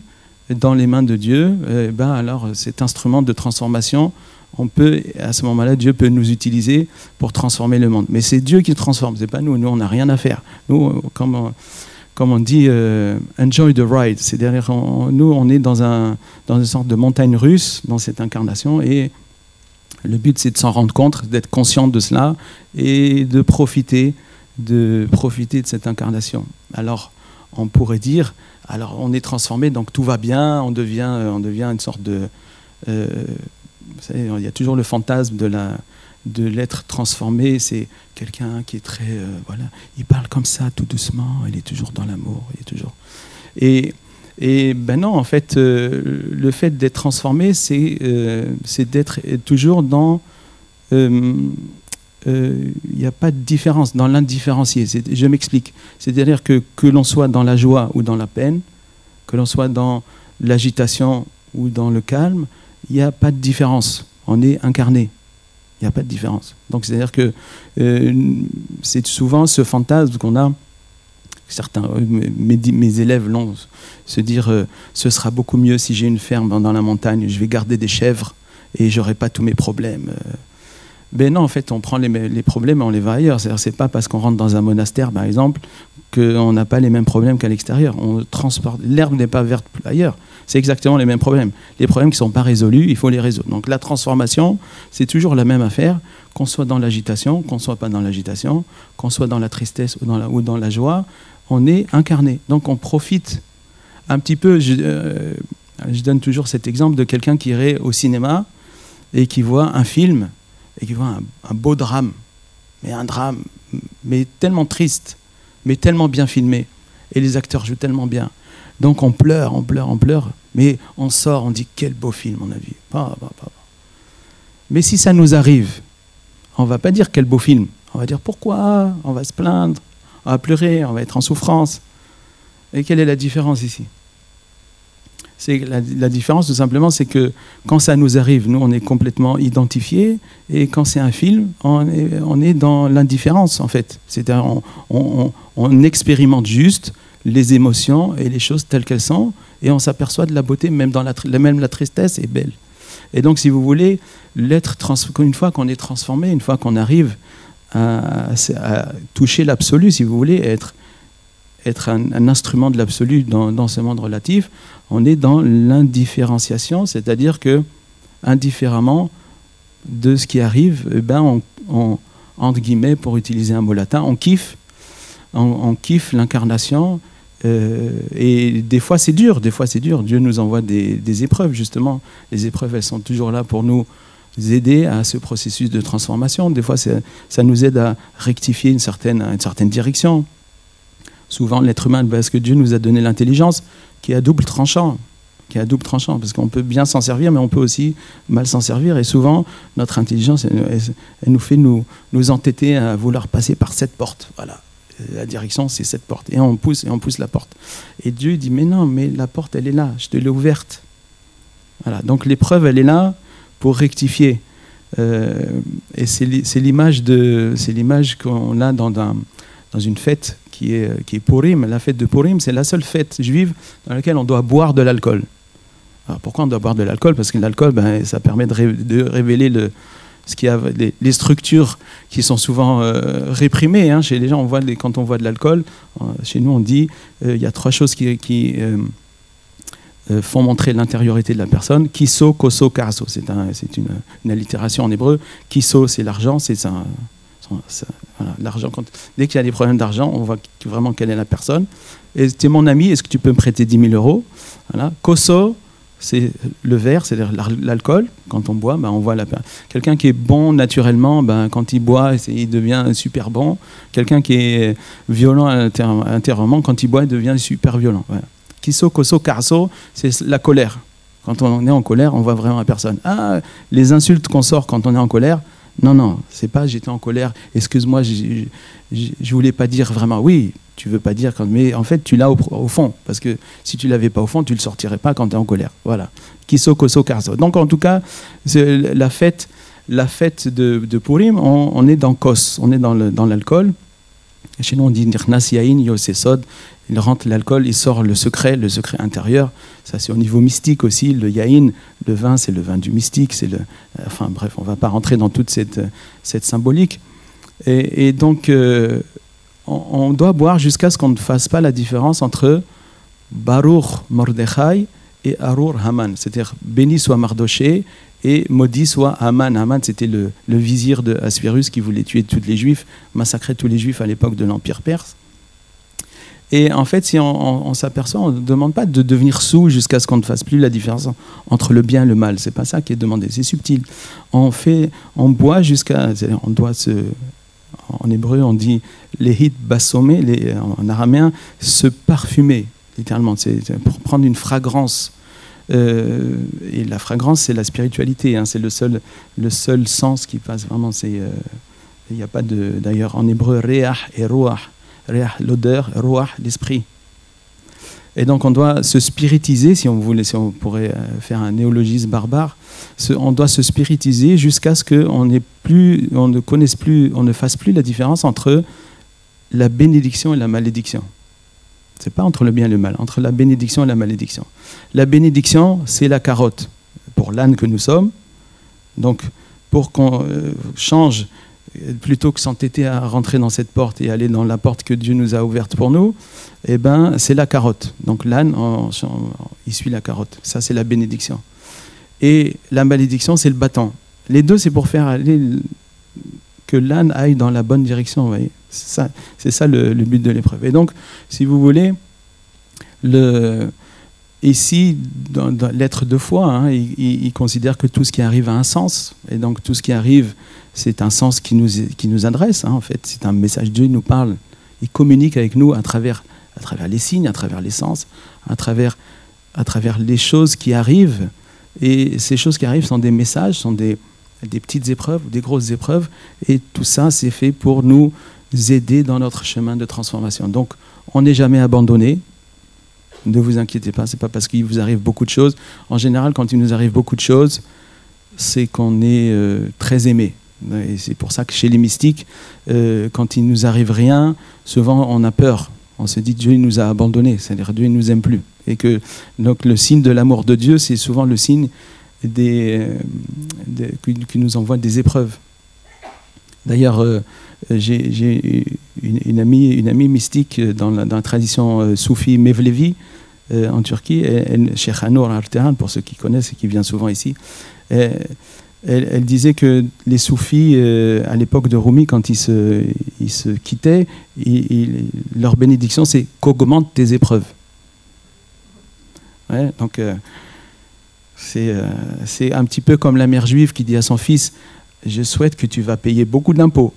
dans les mains de Dieu, eh ben alors cet instrument de transformation, on peut, à ce moment-là, Dieu peut nous utiliser pour transformer le monde. Mais c'est Dieu qui transforme, c'est pas nous. Nous, on n'a rien à faire. Nous, comme on, comme on dit, euh, enjoy the ride. C'est-à-dire, nous, on est dans, un, dans une sorte de montagne russe dans cette incarnation et le but, c'est de s'en rendre compte, d'être conscient de cela et de profiter, de profiter de cette incarnation. Alors, on pourrait dire, alors on est transformé, donc tout va bien, on devient, on devient une sorte de... Euh, vous savez, il y a toujours le fantasme de l'être transformé, c'est quelqu'un qui est très euh, voilà, il parle comme ça tout doucement, il est toujours dans l'amour, il est toujours et et ben non, en fait, euh, le fait d'être transformé, c'est euh, d'être toujours dans... Euh, il n'y a pas de différence dans l'indifférencié. Je m'explique. C'est-à-dire que que l'on soit dans la joie ou dans la peine, que l'on soit dans l'agitation ou dans le calme, il n'y a pas de différence. On est incarné. Il n'y a pas de différence. Donc c'est-à-dire que c'est souvent ce fantasme qu'on a certains, euh, mes, élèves l'ont, se dire euh, ce sera beaucoup mieux si j'ai une ferme dans la montagne, je vais garder des chèvres et j'aurai pas tous mes problèmes. Euh. Ben non, en fait, on prend les, problèmes et on les va ailleurs. C'est-à-dire, c'est pas parce qu'on rentre dans un monastère, par exemple, qu'on n'a pas les mêmes problèmes qu'à l'extérieur. On transporte, l'herbe n'est pas verte ailleurs. C'est exactement les mêmes problèmes. Les problèmes qui ne sont pas résolus, il faut les résoudre. Donc la transformation, c'est toujours la même affaire, qu'on soit dans l'agitation, qu'on soit pas dans l'agitation, qu'on soit dans la tristesse ou dans la, ou dans la joie, on est incarné. Donc on profite un petit peu, euh, je, donne toujours cet exemple de quelqu'un qui irait au cinéma et qui voit un film et qui voit un, beau drame, mais un drame, mais tellement triste, mais tellement bien filmé, et les acteurs jouent tellement bien. Donc on pleure, on pleure, on pleure, Mais on sort, on dit quel beau film on a vu. Mais si ça nous arrive, on va pas dire quel beau film. On va dire pourquoi, on va se plaindre, on va pleurer, on va être en souffrance. Et quelle est la différence ici? C'est la, différence tout simplement, c'est que quand ça nous arrive, nous on est complètement identifiés, et quand c'est un film, on est, on est dans l'indifférence en fait. C'est-à-dire on, on, expérimente juste les émotions et les choses telles qu'elles sont, et on s'aperçoit de la beauté, même dans la, même la tristesse est belle. Et donc, si vous voulez, l'être une fois qu'on est transformé, une fois qu'on arrive à, toucher l'absolu, si vous voulez, être être un, instrument de l'absolu dans, ce monde relatif, on est dans l'indifférenciation, c'est-à-dire que, indifféremment de ce qui arrive, eh ben on, entre guillemets, pour utiliser un mot latin, on kiffe, on, kiffe l'incarnation. Euh, et des fois c'est dur, des fois c'est dur. Dieu nous envoie des, épreuves justement. Les épreuves, elles sont toujours là pour nous aider à ce processus de transformation. Des fois, ça nous aide à rectifier une certaine, direction souvent l'être humain, parce que Dieu nous a donné l'intelligence qui est à double tranchant, qui est à double tranchant, parce qu'on peut bien s'en servir, mais on peut aussi mal s'en servir. Et souvent, notre intelligence, elle, nous fait nous, nous entêter à vouloir passer par cette porte. Voilà, la direction, c'est cette porte. Et on pousse, et on pousse la porte. Et Dieu dit, mais non, mais la porte, elle est là, je te l'ai ouverte. Voilà, donc l'épreuve, elle est là pour rectifier. Euh, et c'est l'image qu'on a dans, dans une fête qui est, qui est Purim. La fête de Purim, c'est la seule fête juive dans laquelle on doit boire de l'alcool. pourquoi on doit boire de l'alcool? Parce que l'alcool, ben, ça permet de, révéler le, ce qui a, les, structures qui sont souvent euh, réprimées. Hein. Chez les gens, on voit quand on voit de l'alcool, euh, chez nous, on dit euh, il y a trois choses qui, qui font montrer l'intériorité de la personne. Kiso, koso, karso. C'est un, une, allitération en hébreu. Kiso, c'est l'argent, c'est un l'argent, dès qu'il y a des problèmes d'argent, on voit vraiment quelle est la personne. Tu es mon ami, est-ce que tu peux me prêter 10 000 euros? Voilà. Koso, c'est le verre, c'est-à-dire l'alcool. Quand on boit, ben, on voit la quelqu'un qui est bon naturellement, ben, quand il boit, il devient super bon. Quelqu'un qui est violent intérieurement, quand il boit, il devient super violent. Kiso, koso, karso, c'est la colère. Quand on est en colère, on voit vraiment la personne. Ah, les insultes qu'on sort quand on est en colère, non, non, c'est pas j'étais en colère, excuse-moi, je, voulais pas dire vraiment oui, tu veux pas dire, quand, mais en fait tu l'as au, fond, parce que si tu l'avais pas au fond, tu le sortirais pas quand tu es en colère. Voilà. Kiso, koso, karso. Donc en tout cas, la fête, la fête de, Purim, on, est dans kos, on est dans l'alcool. Chez nous, on dit. Il rentre l'alcool, il sort le secret, le secret intérieur. Ça, c'est au niveau mystique aussi. Le Yain, le vin, c'est le vin du mystique. C'est le, enfin, bref, on ne va pas rentrer dans toute cette, cette symbolique. Et, donc, euh, on, doit boire jusqu'à ce qu'on ne fasse pas la différence entre Baruch Mordechai et Arur Haman. C'est-à-dire, béni soit Mardoché et maudit soit Haman. Haman, c'était le, vizir de qui voulait tuer tous les juifs, massacrer tous les juifs à l'époque de l'Empire perse. Et en fait, si on, s'aperçoit, on ne demande pas de devenir sous jusqu'à ce qu'on ne fasse plus la différence entre le bien et le mal. C'est pas ça qui est demandé. C'est subtil. On fait, on boit jusqu'à, on doit se, en hébreu, on dit les hit bassomé, en araméen, se parfumer, littéralement. C'est pour prendre une fragrance euh, et la fragrance, c'est la spiritualité. Hein. c'est le seul, le seul sens qui passe vraiment. Euh, il n'y a pas de, d'ailleurs en hébreu, reah et roah. Reah, l'odeur, roah, l'esprit. Et donc on doit se spiritiser, si on voulait, si on pourrait euh, faire un néologisme barbare, on doit se spiritiser jusqu'à ce qu'on ne connaisse plus, on ne fasse plus la différence entre la bénédiction et la malédiction. C'est pas entre le bien et le mal, entre la bénédiction et la malédiction. La bénédiction, c'est la carotte pour l'âne que nous sommes. Donc, pour qu'on euh, change, plutôt que s'entêter à rentrer dans cette porte et aller dans la porte que Dieu nous a ouverte pour nous, eh ben, c'est la carotte. Donc l'âne, il suit la carotte. Ça, c'est la bénédiction. Et la malédiction, c'est le bâton. Les deux, c'est pour faire aller que l'âne aille dans la bonne direction. Vous voyez c'est ça, ça le, but de l'épreuve. Et donc, si vous voulez, le, ici, dans, l'être de foi, hein, il, considère que tout ce qui arrive a un sens. Et donc, tout ce qui arrive, c'est un sens qui nous, qui nous adresse. Hein, en fait, c'est un message. Dieu nous parle. Il communique avec nous à travers, à travers les signes, à travers les sens, à travers à travers les choses qui arrivent. Et ces choses qui arrivent sont des messages, sont des, des petites épreuves, des grosses épreuves. Et tout ça, c'est fait pour nous aider dans notre chemin de transformation. Donc, on n'est jamais abandonné. Ne vous inquiétez pas, c'est pas parce qu'il vous arrive beaucoup de choses. En général, quand il nous arrive beaucoup de choses, c'est qu'on est euh, très aimé. Et c'est pour ça que chez les mystiques, euh, quand il nous arrive rien, souvent on a peur. On se dit Dieu nous a abandonnés, c'est-à-dire Dieu ne nous aime plus. Et que donc le signe de l'amour de Dieu, c'est souvent le signe des, euh, qui, nous envoie des épreuves. D'ailleurs, j'ai une, amie, mystique dans la, tradition soufie Mevlevi en Turquie, Cheikh Anour Artehan, pour ceux qui connaissent et qui vient souvent ici. Elle, disait que les soufis, euh, à l'époque de Rumi, quand ils se, quittaient, leur bénédiction, c'est qu'augmente tes épreuves. donc, euh, euh, c'est un petit peu comme la mère juive qui dit à son fils Je souhaite que tu vas payer beaucoup d'impôts.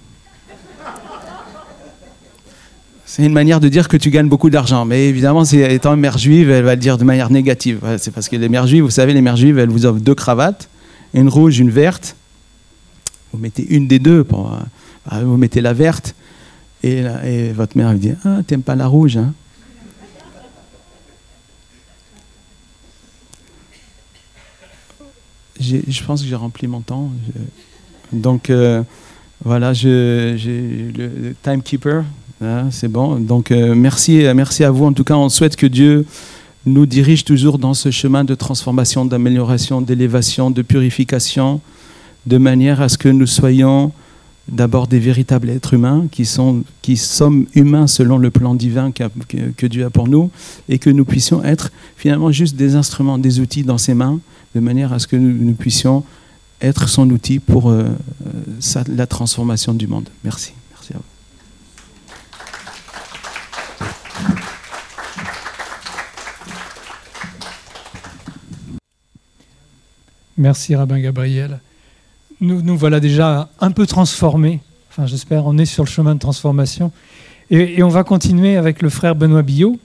C'est une manière de dire que tu gagnes beaucoup d'argent. Mais évidemment, étant mère juive, elle va le dire de manière négative. C'est parce que les mères juives, vous savez, les mères juives, elles vous offrent deux cravates une rouge, une verte. Vous mettez une des deux, euh, vous mettez la verte, et, votre mère vous dit Ah, t'aimes pas la rouge hein Je pense que j'ai rempli mon temps. Donc euh, voilà, j'ai le timekeeper, hein, c'est bon. Donc euh, merci, merci à vous. En tout cas, on souhaite que Dieu nous dirige toujours dans ce chemin de transformation, d'amélioration, d'élévation, de purification, de manière à ce que nous soyons d'abord des véritables êtres humains qui, sommes humains selon le plan divin que, Dieu a pour nous et que nous puissions être finalement juste des instruments, des outils dans ses mains, de manière à ce que nous, puissions être son outil pour euh, euh, la transformation du monde. Merci. Merci Rabbin Gabriel. Nous, nous voilà déjà un peu transformés. Enfin, j'espère, on est sur le chemin de transformation. Et, on va continuer avec le frère Benoît Billot.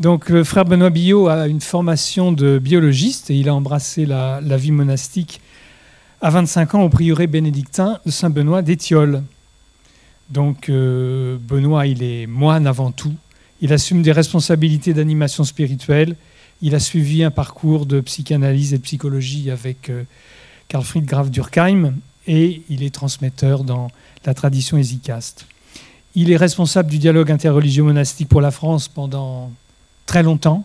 Donc, le frère Benoît Billot a une formation de biologiste et il a embrassé la, vie monastique à 25 ans au prieuré bénédictin de Saint-Benoît d'Étiole. Donc, euh, Benoît, il est moine avant tout. Il assume des responsabilités d'animation spirituelle il a suivi un parcours de psychanalyse et de psychologie avec euh, Karl Fried Graf Durkheim et il est transmetteur dans la tradition hésicaste. Il est responsable du dialogue interreligieux monastique pour la France pendant très longtemps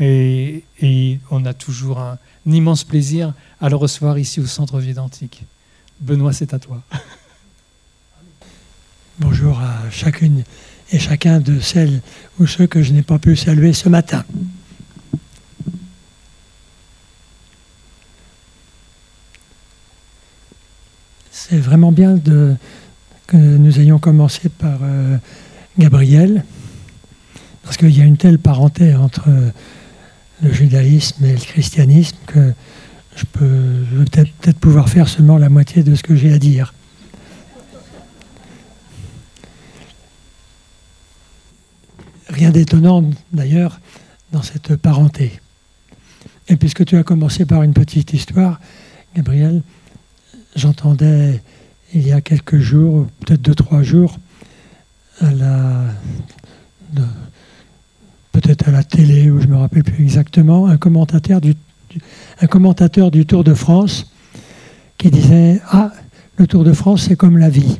et, on a toujours un, immense plaisir à le recevoir ici au Centre Vidantique. Benoît, c'est à toi. Bonjour à chacune et chacun de celles ou ceux que je n'ai pas pu saluer ce matin. C'est vraiment bien que nous ayons commencé par euh, Gabriel, parce qu'il y a une telle parenté entre le judaïsme et le christianisme que je peux peut-être pouvoir faire seulement la moitié de ce que j'ai à dire. Rien d'étonnant d'ailleurs dans cette parenté. Et puisque tu as commencé par une petite histoire, Gabriel, j'entendais il y a quelques jours, peut-être deux, trois jours, à la, peut-être à la télé, ou je ne me rappelle plus exactement, un commentateur du, un commentateur du Tour de France qui disait Ah, le Tour de France, c'est comme la vie.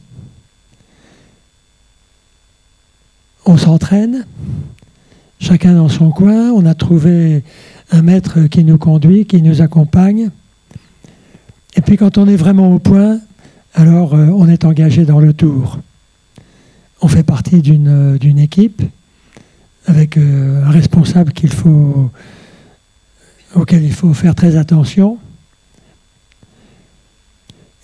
On s'entraîne, chacun dans son coin, on a trouvé un maître qui nous conduit, qui nous accompagne. Et puis quand on est vraiment au point, alors euh, on est engagé dans le tour. On fait partie d'une euh, équipe avec euh, un responsable faut, auquel il faut faire très attention.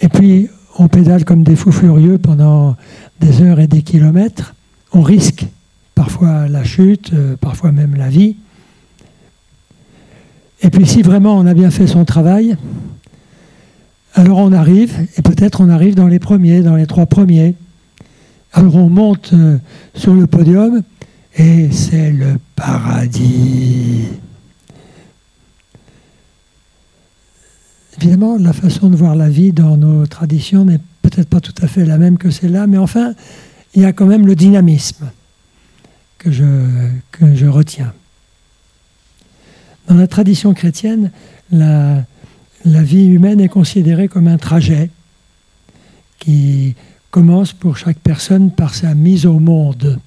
Et puis on pédale comme des fous furieux pendant des heures et des kilomètres. On risque parfois la chute, parfois même la vie. Et puis si vraiment on a bien fait son travail, alors on arrive, et peut-être on arrive dans les premiers, dans les trois premiers. Alors on monte euh, sur le podium, et c'est le paradis. Évidemment, la façon de voir la vie dans nos traditions n'est peut-être pas tout à fait la même que celle-là, mais enfin, il y a quand même le dynamisme que je, retiens. Dans la tradition chrétienne, la, la vie humaine est considérée comme un trajet qui commence pour chaque personne par sa mise au monde.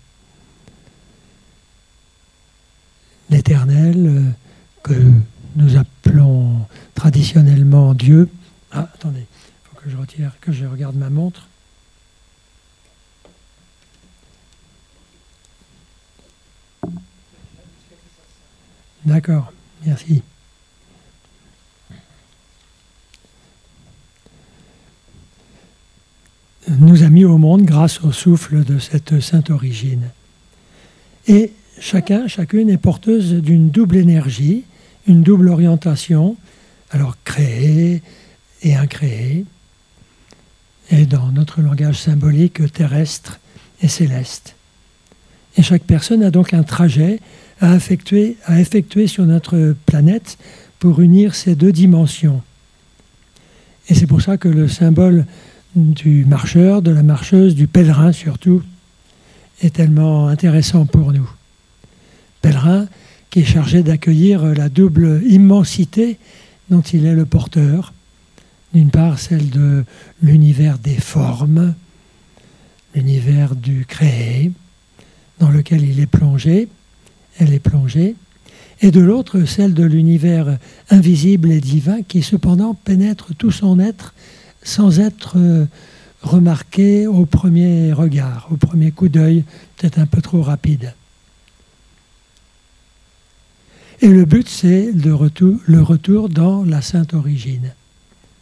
L'éternel, euh, que nous appelons traditionnellement Dieu. Ah, attendez, il faut que je retire, que je regarde ma montre. D'accord, merci. Nous a mis au monde grâce au souffle de cette sainte origine. Et chacun, chacune est porteuse d'une double énergie, une double orientation, alors créée et incréée, et dans notre langage symbolique terrestre et céleste. Et chaque personne a donc un trajet à effectuer, à effectuer sur notre planète pour unir ces deux dimensions. Et c'est pour ça que le symbole du marcheur, de la marcheuse, du pèlerin surtout, est tellement intéressant pour nous. Pèlerin qui est chargé d'accueillir la double immensité dont il est le porteur. D'une part, celle de l'univers des formes, l'univers du créé, dans lequel il est plongé, elle est plongée, et de l'autre, celle de l'univers invisible et divin qui cependant pénètre tout son être sans être euh, remarqué au premier regard, au premier coup d'œil, peut-être un peu trop rapide. Et le but, c'est le retour, le retour dans la sainte origine.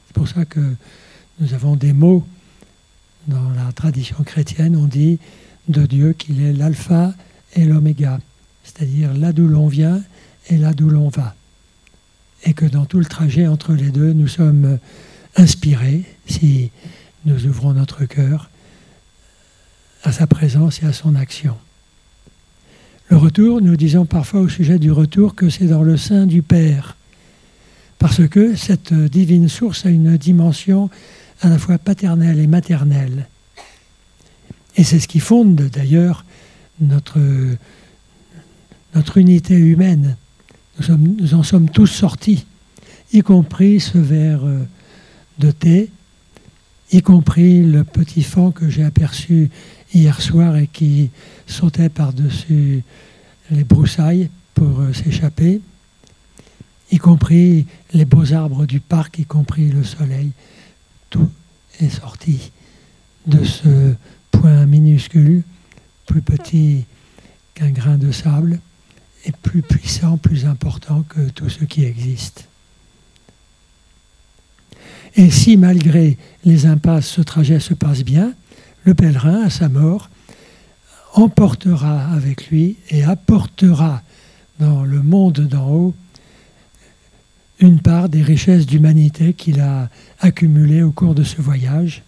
C'est pour ça que nous avons des mots dans la tradition chrétienne, on dit de Dieu qu'il est l'alpha et l'oméga, c'est-à-dire là d'où l'on vient et là d'où l'on va. Et que dans tout le trajet entre les deux, nous sommes inspiré si nous ouvrons notre cœur à sa présence et à son action. Le retour, nous disons parfois au sujet du retour que c'est dans le sein du Père, parce que cette divine source a une dimension à la fois paternelle et maternelle. Et c'est ce qui fonde d'ailleurs notre, unité humaine. Nous, nous, en sommes tous sortis, y compris ce vers euh, de thé, y compris le petit fan que j'ai aperçu hier soir et qui sautait par-dessus les broussailles pour euh, s'échapper, y compris les beaux arbres du parc, y compris le soleil. Tout est sorti de ce point minuscule, plus petit qu'un grain de sable, et plus puissant, plus important que tout ce qui existe. Et si malgré les impasses, ce trajet se passe bien, le pèlerin, à sa mort, emportera avec lui et apportera dans le monde d'en haut une part des richesses d'humanité qu'il a accumulées au cours de ce voyage.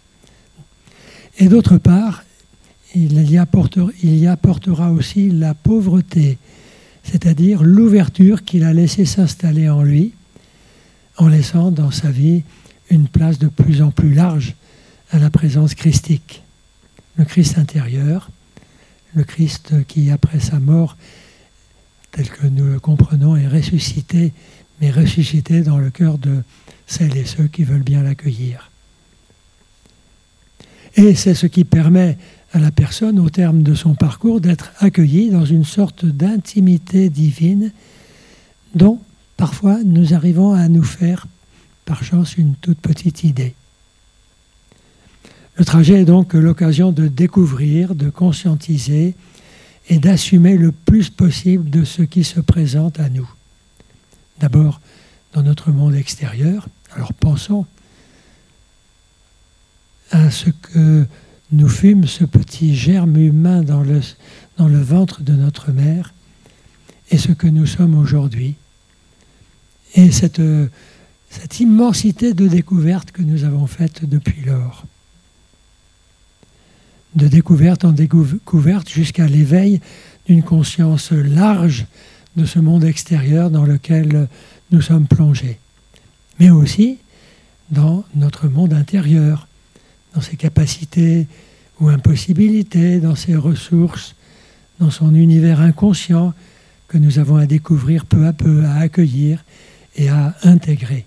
Et d'autre part, il y, apportera, aussi la pauvreté, c'est-à-dire l'ouverture qu'il a laissé s'installer en lui, en laissant dans sa vie une place de plus en plus large à la présence christique. Le Christ intérieur, le Christ qui, après sa mort, tel que nous le comprenons, est ressuscité, mais ressuscité dans le cœur de celles et ceux qui veulent bien l'accueillir. Et c'est ce qui permet à la personne, au terme de son parcours, d'être accueillie dans une sorte d'intimité divine dont parfois nous arrivons à nous faire par chance une toute petite idée. Le trajet est donc l'occasion de découvrir, de conscientiser et d'assumer le plus possible de ce qui se présente à nous. D'abord dans notre monde extérieur, alors pensons à ce que nous fûmes ce petit germe humain dans le, dans le ventre de notre mère et ce que nous sommes aujourd'hui. Et cette cette immensité de découvertes que nous avons faites depuis lors. De découverte en découverte jusqu'à l'éveil d'une conscience large de ce monde extérieur dans lequel nous sommes plongés. Mais aussi dans notre monde intérieur, dans ses capacités ou impossibilités, dans ses ressources, dans son univers inconscient que nous avons à découvrir peu à peu, à accueillir et à intégrer.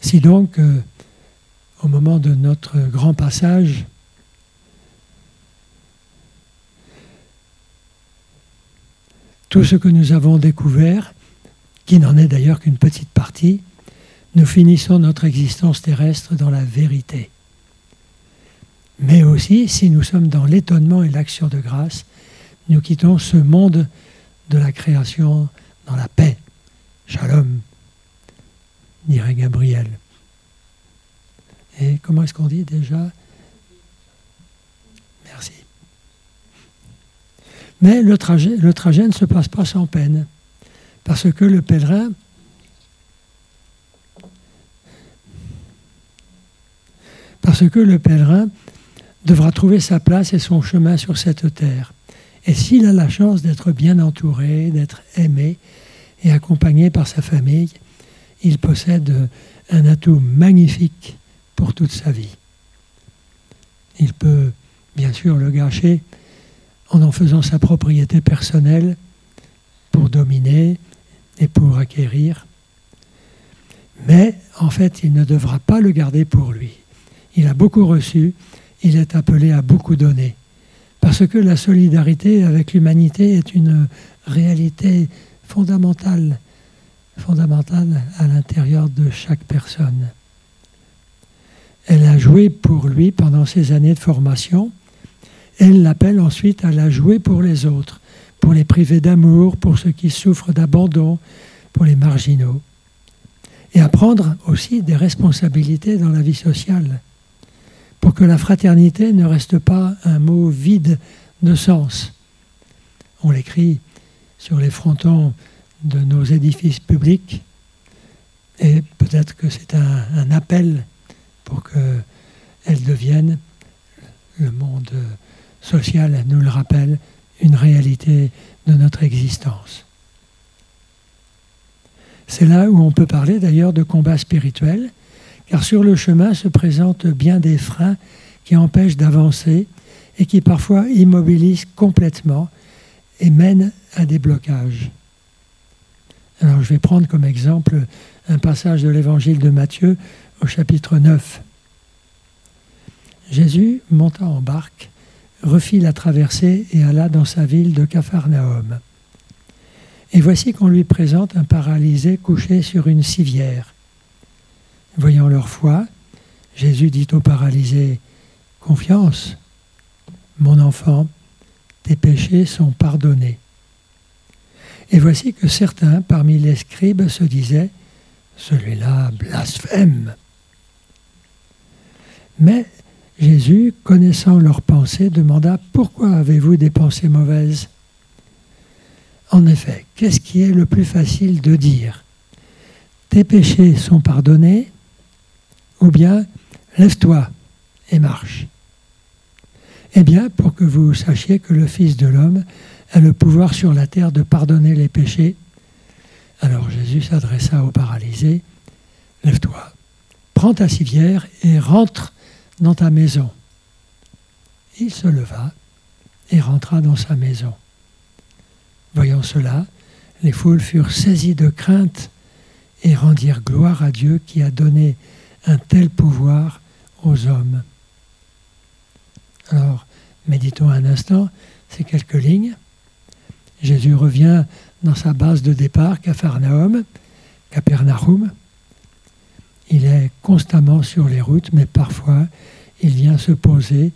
Si donc, euh, au moment de notre grand passage, tout ce que nous avons découvert, qui n'en est d'ailleurs qu'une petite partie, nous finissons notre existence terrestre dans la vérité. Mais aussi, si nous sommes dans l'étonnement et l'action de grâce, nous quittons ce monde de la création dans la paix. Shalom, dirait Gabriel. Et comment est-ce qu'on dit déjà? Merci. Mais le trajet, le trajet ne se passe pas sans peine, parce que le pèlerin parce que le pèlerin devra trouver sa place et son chemin sur cette terre. Et s'il a la chance d'être bien entouré, d'être aimé et accompagné par sa famille, il possède un atout magnifique pour toute sa vie. Il peut bien sûr le gâcher en en faisant sa propriété personnelle pour dominer et pour acquérir. Mais en fait, il ne devra pas le garder pour lui. Il a beaucoup reçu, il est appelé à beaucoup donner. Parce que la solidarité avec l'humanité est une réalité fondamentale, fondamentale à l'intérieur de chaque personne. Elle a joué pour lui pendant ses années de formation. Elle l'appelle ensuite à la jouer pour les autres, pour les privés d'amour, pour ceux qui souffrent d'abandon, pour les marginaux. Et à prendre aussi des responsabilités dans la vie sociale pour que la fraternité ne reste pas un mot vide de sens. On l'écrit sur les frontons de nos édifices publics et peut-être que c'est un, appel pour qu'elle devienne, le monde social nous le rappelle, une réalité de notre existence. C'est là où on peut parler d'ailleurs de combat spirituel, car sur le chemin se présentent bien des freins qui empêchent d'avancer et qui parfois immobilisent complètement et mènent à des blocages. Alors je vais prendre comme exemple un passage de l'évangile de Matthieu au chapitre 9. Jésus monta en barque, refit la traversée et alla dans sa ville de Capharnaüm. Et voici qu'on lui présente un paralysé couché sur une civière. Voyant leur foi, Jésus dit au paralysé, Confiance, mon enfant, tes péchés sont pardonnés. Et voici que certains parmi les scribes se disaient, Celui-là blasphème. Mais Jésus, connaissant leurs pensées, demanda, Pourquoi avez-vous des pensées mauvaises? En effet, qu'est-ce qui est le plus facile de dire? Tes péchés sont pardonnés ou bien lève-toi et marche. Eh bien, pour que vous sachiez que le Fils de l'homme a le pouvoir sur la terre de pardonner les péchés, alors Jésus s'adressa au paralysé, lève-toi, prends ta civière et rentre dans ta maison. Il se leva et rentra dans sa maison. Voyant cela, les foules furent saisies de crainte et rendirent gloire à Dieu qui a donné un tel pouvoir aux hommes. Alors, méditons un instant ces quelques lignes. Jésus revient dans sa base de départ, Capharnaüm, Capernaum. Il est constamment sur les routes, mais parfois il vient se poser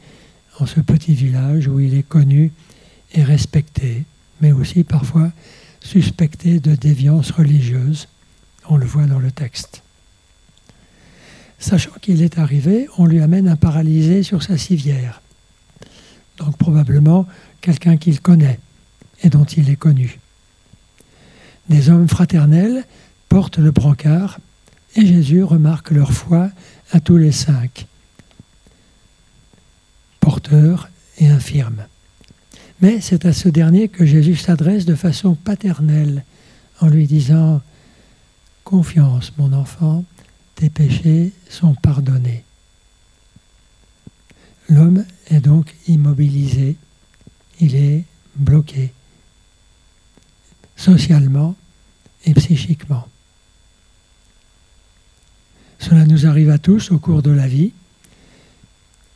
en ce petit village où il est connu et respecté, mais aussi parfois suspecté de déviance religieuse. On le voit dans le texte. Sachant qu'il est arrivé, on lui amène un paralysé sur sa civière. Donc probablement quelqu'un qu'il connaît et dont il est connu. Des hommes fraternels portent le brancard et Jésus remarque leur foi à tous les cinq, porteurs et infirmes. Mais c'est à ce dernier que Jésus s'adresse de façon paternelle en lui disant confiance, mon enfant, tes péchés sont pardonnés. L'homme est donc immobilisé, il est bloqué, socialement et psychiquement. Cela nous arrive à tous au cours de la vie.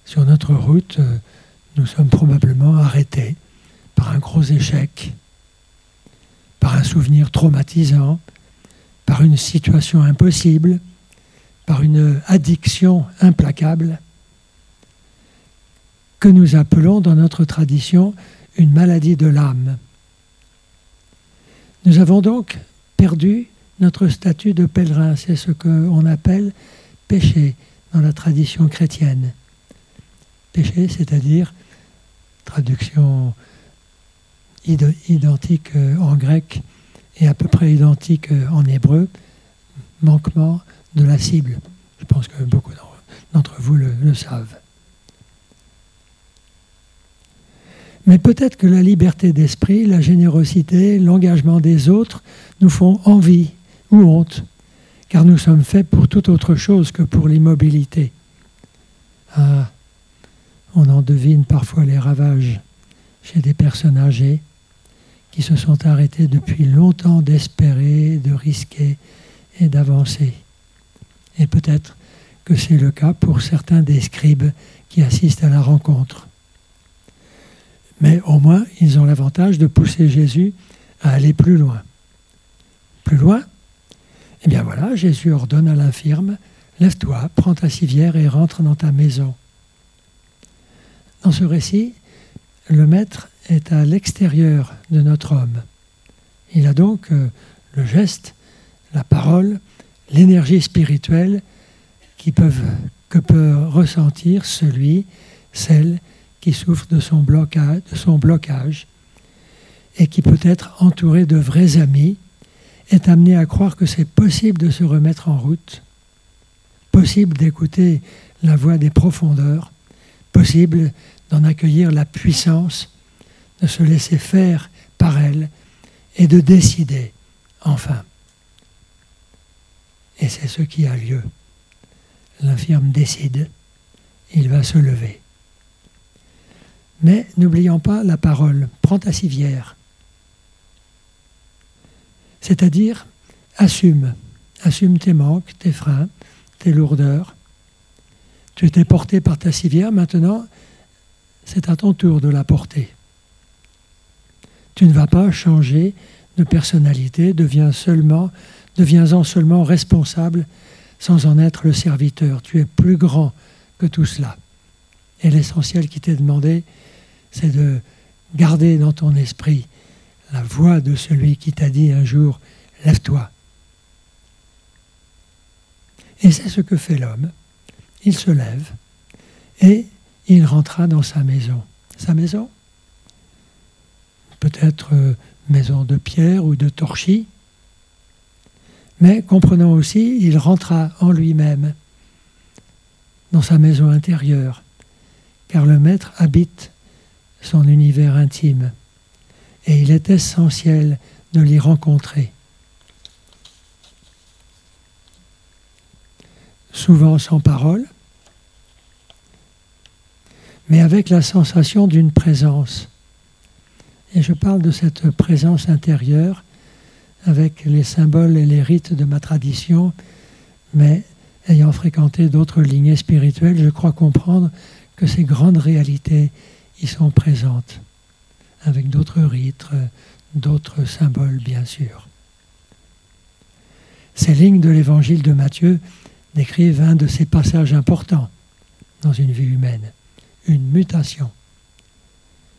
Sur notre route, euh, nous sommes probablement arrêtés par un gros échec, par un souvenir traumatisant, par une situation impossible, par une addiction implacable, que nous appelons dans notre tradition une maladie de l'âme. Nous avons donc perdu notre statut de pèlerin, c'est ce qu'on appelle péché dans la tradition chrétienne. Péché, c'est-à-dire, traduction identique euh, en grec et à peu près identique euh, en hébreu, manquement de la cible. Je pense que beaucoup d'entre vous le savent. Mais peut-être que la liberté d'esprit, la générosité, l'engagement des autres nous font envie ou honte, car nous sommes faits pour toute autre chose que pour l'immobilité. Ah, on en devine parfois les ravages chez des personnes âgées qui se sont arrêtées depuis longtemps d'espérer, de risquer et d'avancer. Et peut-être que c'est le cas pour certains des scribes qui assistent à la rencontre. Mais au moins, ils ont l'avantage de pousser Jésus à aller plus loin. Plus loin? Eh bien voilà, Jésus ordonne à l'infirme, Lève-toi, prends ta civière et rentre dans ta maison. Dans ce récit, le maître est à l'extérieur de notre homme. Il a donc euh, le geste, la parole, l'énergie spirituelle qui peuvent, que peut ressentir celui, celle souffre de son blocage et qui peut être entouré de vrais amis, est amené à croire que c'est possible de se remettre en route, possible d'écouter la voix des profondeurs, possible d'en accueillir la puissance, de se laisser faire par elle et de décider, enfin. Et c'est ce qui a lieu. L'infirme décide, il va se lever. Mais n'oublions pas la parole. Prends ta civière. C'est-à-dire, assume. Assume tes manques, tes freins, tes lourdeurs. Tu étais porté par ta civière, maintenant, c'est à ton tour de la porter. Tu ne vas pas changer de personnalité, deviens seulement, deviens-en seulement responsable sans en être le serviteur. Tu es plus grand que tout cela. Et l'essentiel qui t'est demandé, c'est de garder dans ton esprit la voix de celui qui t'a dit un jour, lève-toi. Et c'est ce que fait l'homme. Il se lève et il rentra dans sa maison. Sa maison? Peut-être euh, maison de pierre ou de torchis, mais comprenons aussi, il rentra en lui-même, dans sa maison intérieure, car le Maître habite son univers intime. Et il est essentiel de l'y rencontrer. Souvent sans parole, mais avec la sensation d'une présence. Et je parle de cette présence intérieure avec les symboles et les rites de ma tradition, mais ayant fréquenté d'autres lignées spirituelles, je crois comprendre que ces grandes réalités y sont présentes, avec d'autres rites, d'autres symboles, bien sûr. Ces lignes de l'évangile de Matthieu décrivent un de ces passages importants dans une vie humaine, une mutation,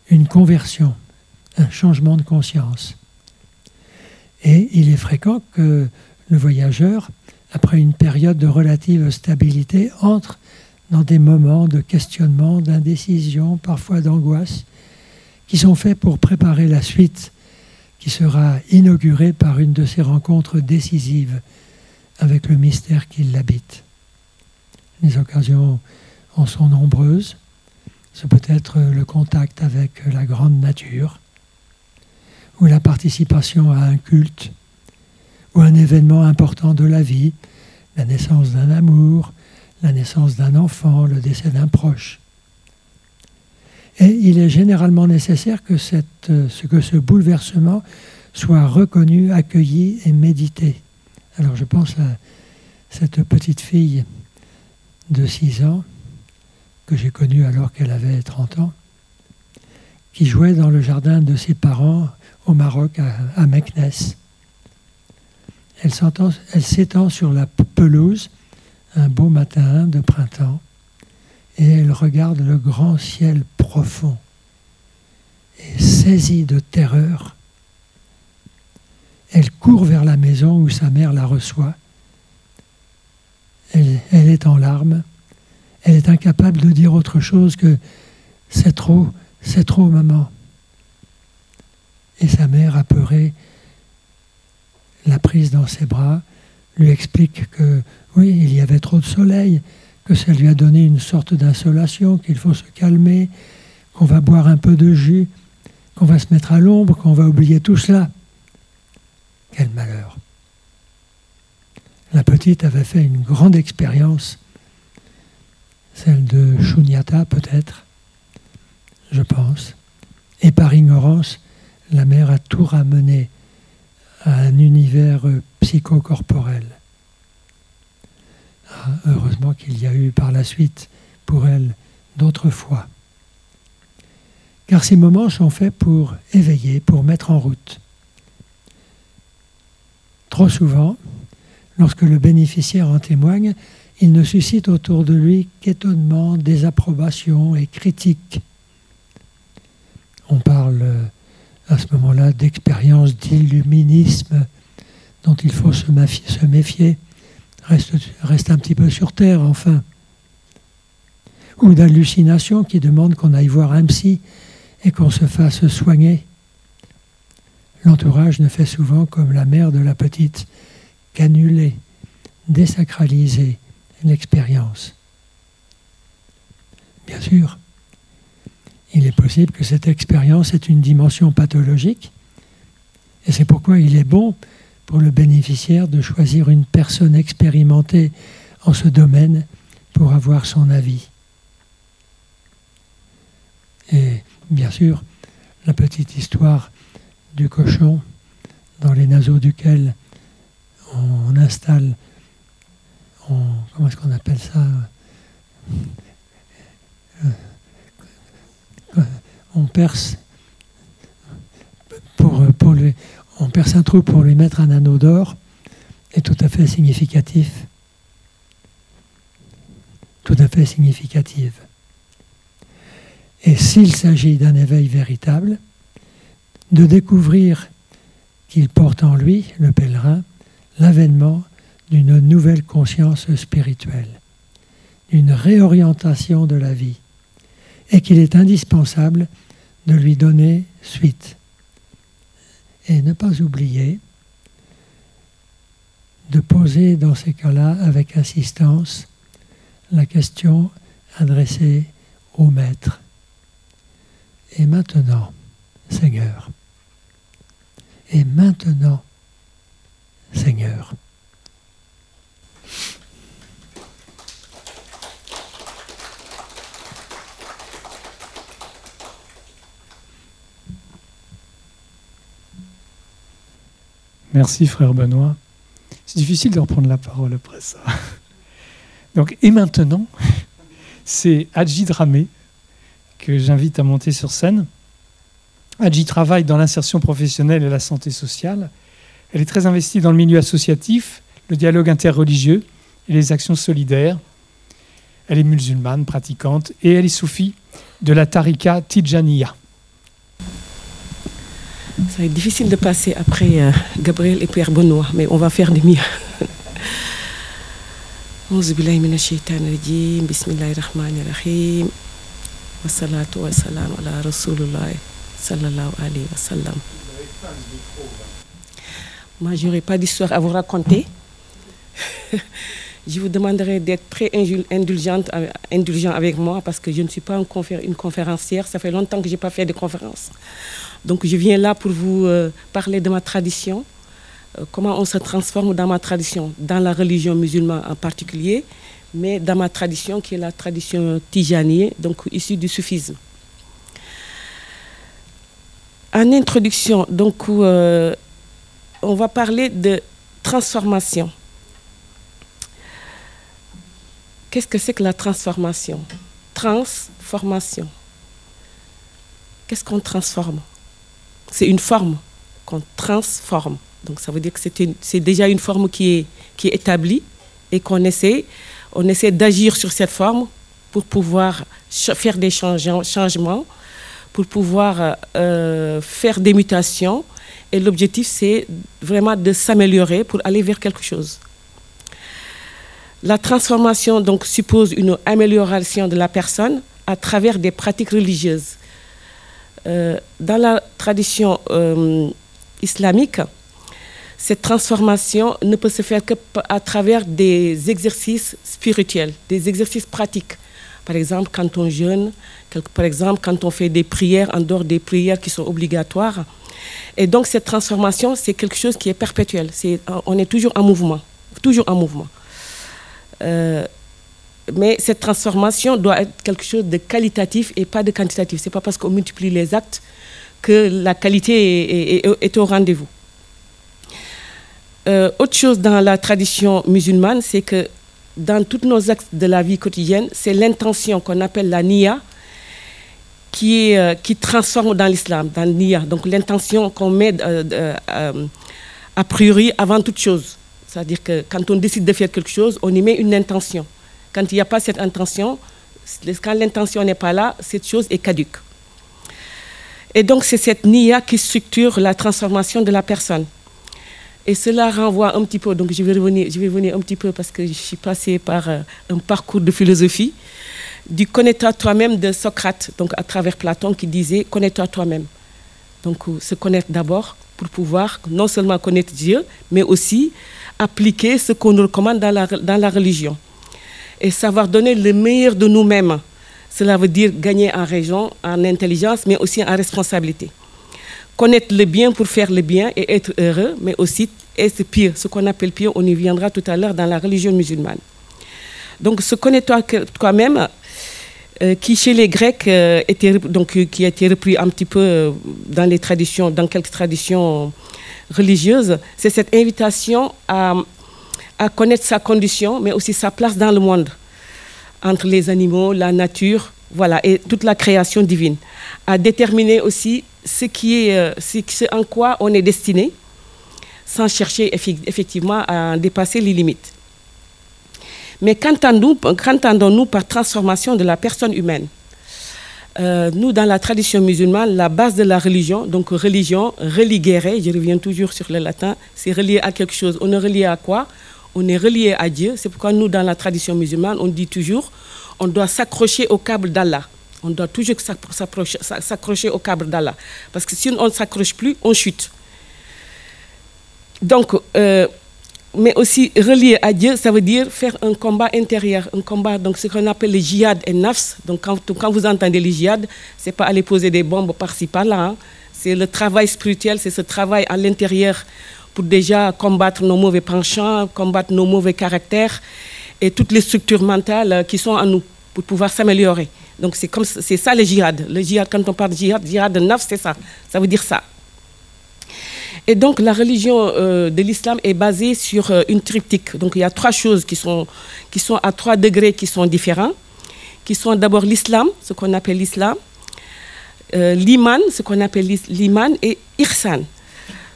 une conversion, un changement de conscience. Et il est fréquent que le voyageur, après une période de relative stabilité, entre dans des moments de questionnement, d'indécision, parfois d'angoisse, qui sont faits pour préparer la suite qui sera inaugurée par une de ces rencontres décisives avec le mystère qui l'habite. Les occasions en sont nombreuses. Ce peut être le contact avec la grande nature, ou la participation à un culte, ou un événement important de la vie, la naissance d'un amour, la naissance d'un enfant, le décès d'un proche. Et il est généralement nécessaire que, ce bouleversement soit reconnu, accueilli et médité. Alors je pense à cette petite fille de 6 ans, que j'ai connue alors qu'elle avait 30 ans, qui jouait dans le jardin de ses parents au Maroc, à, Meknes. Elle s'étend sur la pelouse un beau matin de printemps et elle regarde le grand ciel profond. Et saisie de terreur, elle court vers la maison où sa mère la reçoit. Elle, est en larmes. Elle est incapable de dire autre chose que c'est trop, c'est trop, maman. Et sa mère, apeurée, l'a prise dans ses bras, lui explique que oui, il y avait trop de soleil, que ça lui a donné une sorte d'insolation, qu'il faut se calmer, qu'on va boire un peu de jus, qu'on va se mettre à l'ombre, qu'on va oublier tout cela. Quel malheur. La petite avait fait une grande expérience, celle de Shunyata peut-être, je pense, et par ignorance, la mère a tout ramené à un univers psychocorporel. Ah, heureusement qu'il y a eu par la suite pour elle d'autres fois. Car ces moments sont faits pour éveiller, pour mettre en route. Trop souvent, lorsque le bénéficiaire en témoigne, il ne suscite autour de lui qu'étonnement, désapprobation et critique. On parle euh, à ce moment-là d'expérience d'illuminisme dont il faut se méfier. Reste, reste un petit peu sur terre, enfin. Ou d'hallucination qui demande qu'on aille voir un psy et qu'on se fasse soigner. L'entourage ne fait souvent comme la mère de la petite, qu'annuler, désacraliser l'expérience. Bien sûr, il est possible que cette expérience ait une dimension pathologique, et c'est pourquoi il est bon pour le bénéficiaire de choisir une personne expérimentée en ce domaine pour avoir son avis. Et bien sûr, la petite histoire du cochon dans les naseaux duquel on installe, comment est-ce qu'on appelle ça On perce pour, pour on perce un trou pour lui mettre un anneau d'or est tout à fait significatif. Tout à fait significative. Et s'il s'agit d'un éveil véritable, de découvrir qu'il porte en lui, le pèlerin, l'avènement d'une nouvelle conscience spirituelle, d'une réorientation de la vie, et qu'il est indispensable de lui donner suite. Et ne pas oublier de poser dans ces cas-là avec insistance la question adressée au Maître. Et maintenant, Seigneur, et maintenant, Seigneur. Merci frère Benoît. C'est difficile de reprendre la parole après ça. Donc, et maintenant, c'est Adji Dramé que j'invite à monter sur scène. Adji travaille dans l'insertion professionnelle et la santé sociale. Elle est très investie dans le milieu associatif, le dialogue interreligieux et les actions solidaires. Elle est musulmane, pratiquante, et elle est soufie de la Tarika Tijaniya. Difficile de passer après euh, Gabriel et Pierre Benoît, mais on va faire du mieux. Bismillahirrahmanirrahim. Wassalatu wassalam ala Rasulullah sallallahu alayhi wa sallam. Moi, je n'aurai pas d'histoire à vous raconter. je vous demanderai d'être très indulgente, indulgent avec moi parce que je ne suis pas une conférencière. Ça fait longtemps que je n'ai pas fait de conférence. Donc je viens là pour vous euh, parler de ma tradition euh, comment on se transforme dans ma tradition, dans la religion musulmane en particulier, mais dans ma tradition qui est la tradition tijanier, donc issue du soufisme. En introduction, donc, euh, on va parler de transformation. Qu'est-ce que c'est que la transformation? Transformation. Qu'est-ce qu'on transforme? C'est une forme qu'on transforme. Donc ça veut dire que c'est déjà une forme qui est, établie et qu'on essaie, on essaie d'agir sur cette forme pour pouvoir faire des changements, pour pouvoir euh, faire des mutations. Et l'objectif, c'est vraiment de s'améliorer pour aller vers quelque chose. La transformation donc suppose une amélioration de la personne à travers des pratiques religieuses. Euh, dans la tradition euh, islamique, cette transformation ne peut se faire qu'à travers des exercices spirituels, des exercices pratiques. Par exemple, quand on jeûne, par exemple, quand on fait des prières en dehors des prières qui sont obligatoires. Et donc, cette transformation, c'est quelque chose qui est perpétuel. on est toujours en mouvement, toujours en mouvement. Euh, mais cette transformation doit être quelque chose de qualitatif et pas de quantitatif. Ce n'est pas parce qu'on multiplie les actes que la qualité est, au rendez-vous. Euh, autre chose dans la tradition musulmane, c'est que dans tous nos actes de la vie quotidienne, c'est l'intention qu'on appelle la niya qui, euh, qui transforme dans l'islam, dans niya. Donc l'intention qu'on met a priori avant toute chose. C'est-à-dire que quand on décide de faire quelque chose, on y met une intention. Quand il n'y a pas cette intention, quand l'intention n'est pas là, cette chose est caduque. Et donc c'est cette niya qui structure la transformation de la personne. Et cela renvoie un petit peu, donc je vais revenir, je vais revenir un petit peu parce que je suis passée par euh, un parcours de philosophie, du connaître toi-même de Socrate, donc à travers Platon qui disait connais-toi toi-même. Donc euh, se connaître d'abord pour pouvoir non seulement connaître Dieu, mais aussi appliquer ce qu'on nous recommande dans la, dans la religion. Et savoir donner le meilleur de nous-mêmes. Cela veut dire gagner en raison, en intelligence, mais aussi en responsabilité. Connaître le bien pour faire le bien et être heureux, mais aussi être pire. Ce qu'on appelle pire, on y viendra tout à l'heure dans la religion musulmane. Donc, se connaître toi-même, euh, qui chez les Grecs euh, était, donc, euh, qui a été repris un petit peu dans les traditions, dans quelques traditions religieuse, c'est cette invitation à, à, connaître sa condition, mais aussi sa place dans le monde, entre les animaux, la nature, voilà, et toute la création divine, à déterminer aussi ce qui est, euh, en quoi on est destiné, sans chercher effectivement à dépasser les limites. Mais qu'entendons-nous par transformation de la personne humaine? Euh, nous, dans la tradition musulmane, la base de la religion, donc religion, religere, je reviens toujours sur le latin, c'est relié à quelque chose. On est relié à quoi? On est relié à Dieu. C'est pourquoi nous, dans la tradition musulmane, on dit toujours, on doit s'accrocher au câble d'Allah. On doit toujours s'accrocher au câble d'Allah. Parce que si on ne s'accroche plus, on chute. Donc, euh, mais aussi relié à Dieu, ça veut dire faire un combat intérieur, un combat, donc ce qu'on appelle le jihad et nafs. Donc quand, vous entendez le jihad, c'est pas aller poser des bombes par-ci par-là, hein. c'est le travail spirituel, c'est ce travail à l'intérieur pour déjà combattre nos mauvais penchants, combattre nos mauvais caractères et toutes les structures mentales qui sont en nous pour pouvoir s'améliorer. Donc c'est comme c'est ça le jihad. Le jihad, quand on parle de jihad, jihad de c'est ça. Ça veut dire ça. Et donc la religion euh, de l'islam est basée sur euh, une triptyque. Donc il y a trois choses qui sont, qui sont à trois degrés qui sont différents, qui sont d'abord l'islam, ce qu'on appelle l'islam, euh, l'iman, ce qu'on appelle l'iman, et irsan.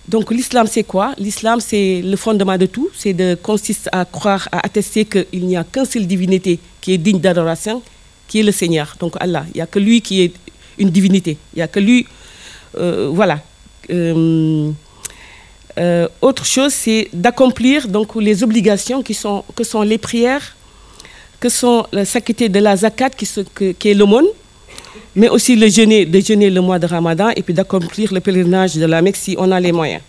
Donc l'islam c'est quoi? L'islam c'est le fondement de tout, c'est de consiste à croire, à attester qu'il n'y a qu'une seule divinité qui est digne d'adoration, qui est le Seigneur, donc Allah. Il n'y a que lui qui est une divinité. Il n'y a que lui, voilà. Euh, autre chose, c'est d'accomplir donc les obligations qui sont, que sont les prières, que sont la s'acquitter de la zakat qui, qui est l'aumône, mais aussi le jeûner, le mois de Ramadan et puis d'accomplir le pèlerinage de la Mecque si on a les moyens.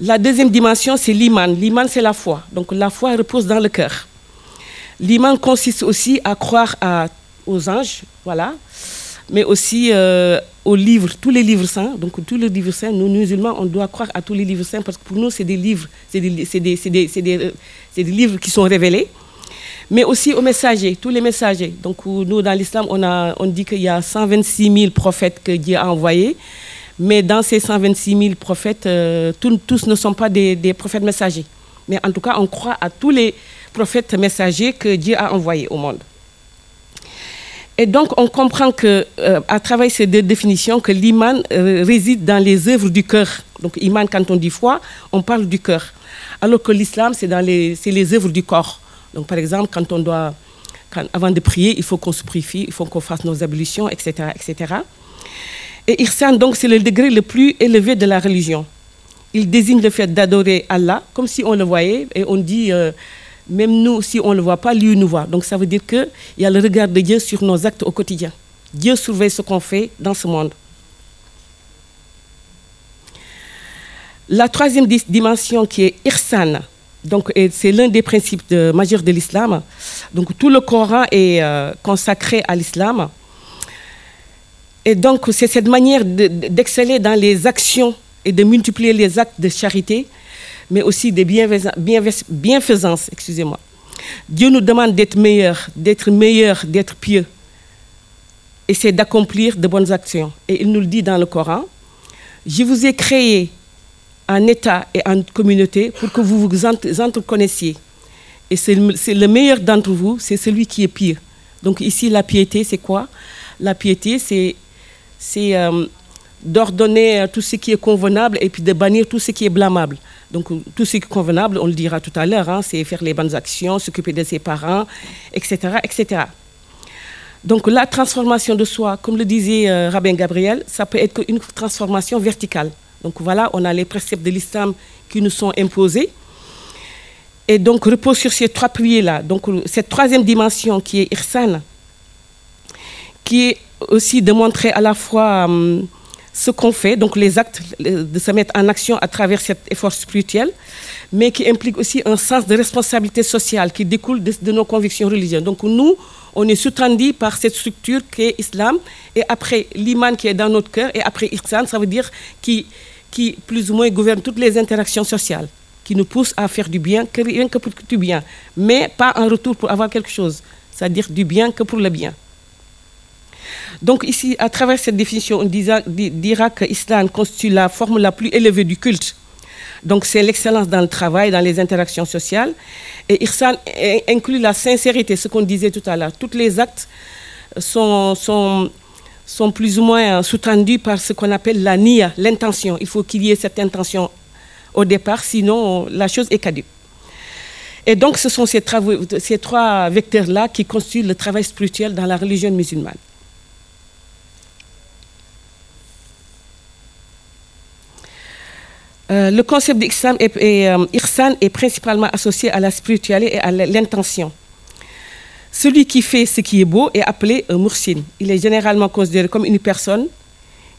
La deuxième dimension, c'est l'iman. L'iman, c'est la foi. Donc la foi repose dans le cœur. L'iman consiste aussi à croire à, aux anges, voilà, mais aussi euh, aux livres, tous les livres saints. Donc tous les livres saints, nous musulmans, on doit croire à tous les livres saints parce que pour nous, c'est des livres, c'est des, des, des, euh, des livres qui sont révélés. Mais aussi aux messagers, tous les messagers. Donc nous, dans l'islam, on, on dit qu'il y a 126 000 prophètes que Dieu a envoyés. Mais dans ces 126 000 prophètes, euh, tous, ne sont pas des, prophètes messagers. Mais en tout cas, on croit à tous les prophètes messagers que Dieu a envoyés au monde. Et donc, on comprend que, euh, à travers ces deux définitions, que l'iman euh, réside dans les œuvres du cœur. Donc, iman, quand on dit foi, on parle du cœur. Alors que l'islam, c'est les, les œuvres du corps. Donc, par exemple, quand on doit, avant de prier, il faut qu'on se purifie, il faut qu'on fasse nos ablutions, etc., etc. Et ihsan, donc, c'est le degré le plus élevé de la religion. Il désigne le fait d'adorer Allah comme si on le voyait, et on dit, euh, même nous, si on ne le voit pas, lui nous voit. Donc ça veut dire qu'il y a le regard de Dieu sur nos actes au quotidien. Dieu surveille ce qu'on fait dans ce monde. La troisième dimension qui est Irsan, donc c'est l'un des principes majeurs de l'islam. Donc tout le Coran est euh, consacré à l'islam. Et donc c'est cette manière de- de- d'exceller dans les actions et de multiplier les actes de charité, mais aussi de bienfais- bienfais- bienfaisance, excusez-moi. Dieu nous demande d'être meilleurs, d'être meilleurs, d'être pieux. Et c'est d'accomplir de bonnes actions. Et il nous le dit dans le Coran. Je vous ai créé en État et en communauté pour que vous vous entre- entreconnaissiez. Et c'est le meilleur d'entre vous, c'est celui qui est pieux. Donc ici, la piété, c'est quoi? La piété, c'est euh, d'ordonner euh, tout ce qui est convenable et puis de bannir tout ce qui est blâmable. Donc tout ce qui est convenable, on le dira tout à l'heure, hein, c'est faire les bonnes actions, s'occuper de ses parents, etc., etc. Donc la transformation de soi, comme le disait euh, Rabbin Gabriel, ça peut être une transformation verticale. Donc voilà, on a les préceptes de l'islam qui nous sont imposés. Et donc repose sur ces trois piliers-là. Donc euh, cette troisième dimension qui est Irsan, qui est aussi de montrer à la fois hum, ce qu'on fait, donc les actes, le- de se mettre en action à travers cet effort spirituel, mais qui implique aussi un sens de responsabilité sociale qui découle de, nos convictions religieuses. Donc nous, on est sous-tendu par cette structure qui est islam, et après l'iman qui est dans notre cœur, et après ihsan, ça veut dire qui, qui plus ou moins gouverne toutes les interactions sociales, qui nous pousse à faire du bien, rien que pour du bien, mais pas en retour pour avoir quelque chose, c'est-à-dire du bien que pour le bien. Donc ici, à travers cette définition, on dira que l'islam constitue la forme la plus élevée du culte. Donc c'est l'excellence dans le travail, dans les interactions sociales. Et Ihsan eh, inclut la sincérité, ce qu'on disait tout à l'heure. Tous les actes sont, sont, sont plus ou moins euh, sous-tendus par ce qu'on appelle la niya, l'intention. Il faut qu'il y ait cette intention au départ, sinon la chose est caduque. Et donc ce sont ces trois vecteurs-là qui constituent le travail spirituel dans la religion musulmane. Euh, le concept d'Ihsan est, est, euh, est principalement associé à la spiritualité et à l'intention. Celui qui fait ce qui est beau est appelé un mursin. Il est généralement considéré comme une personne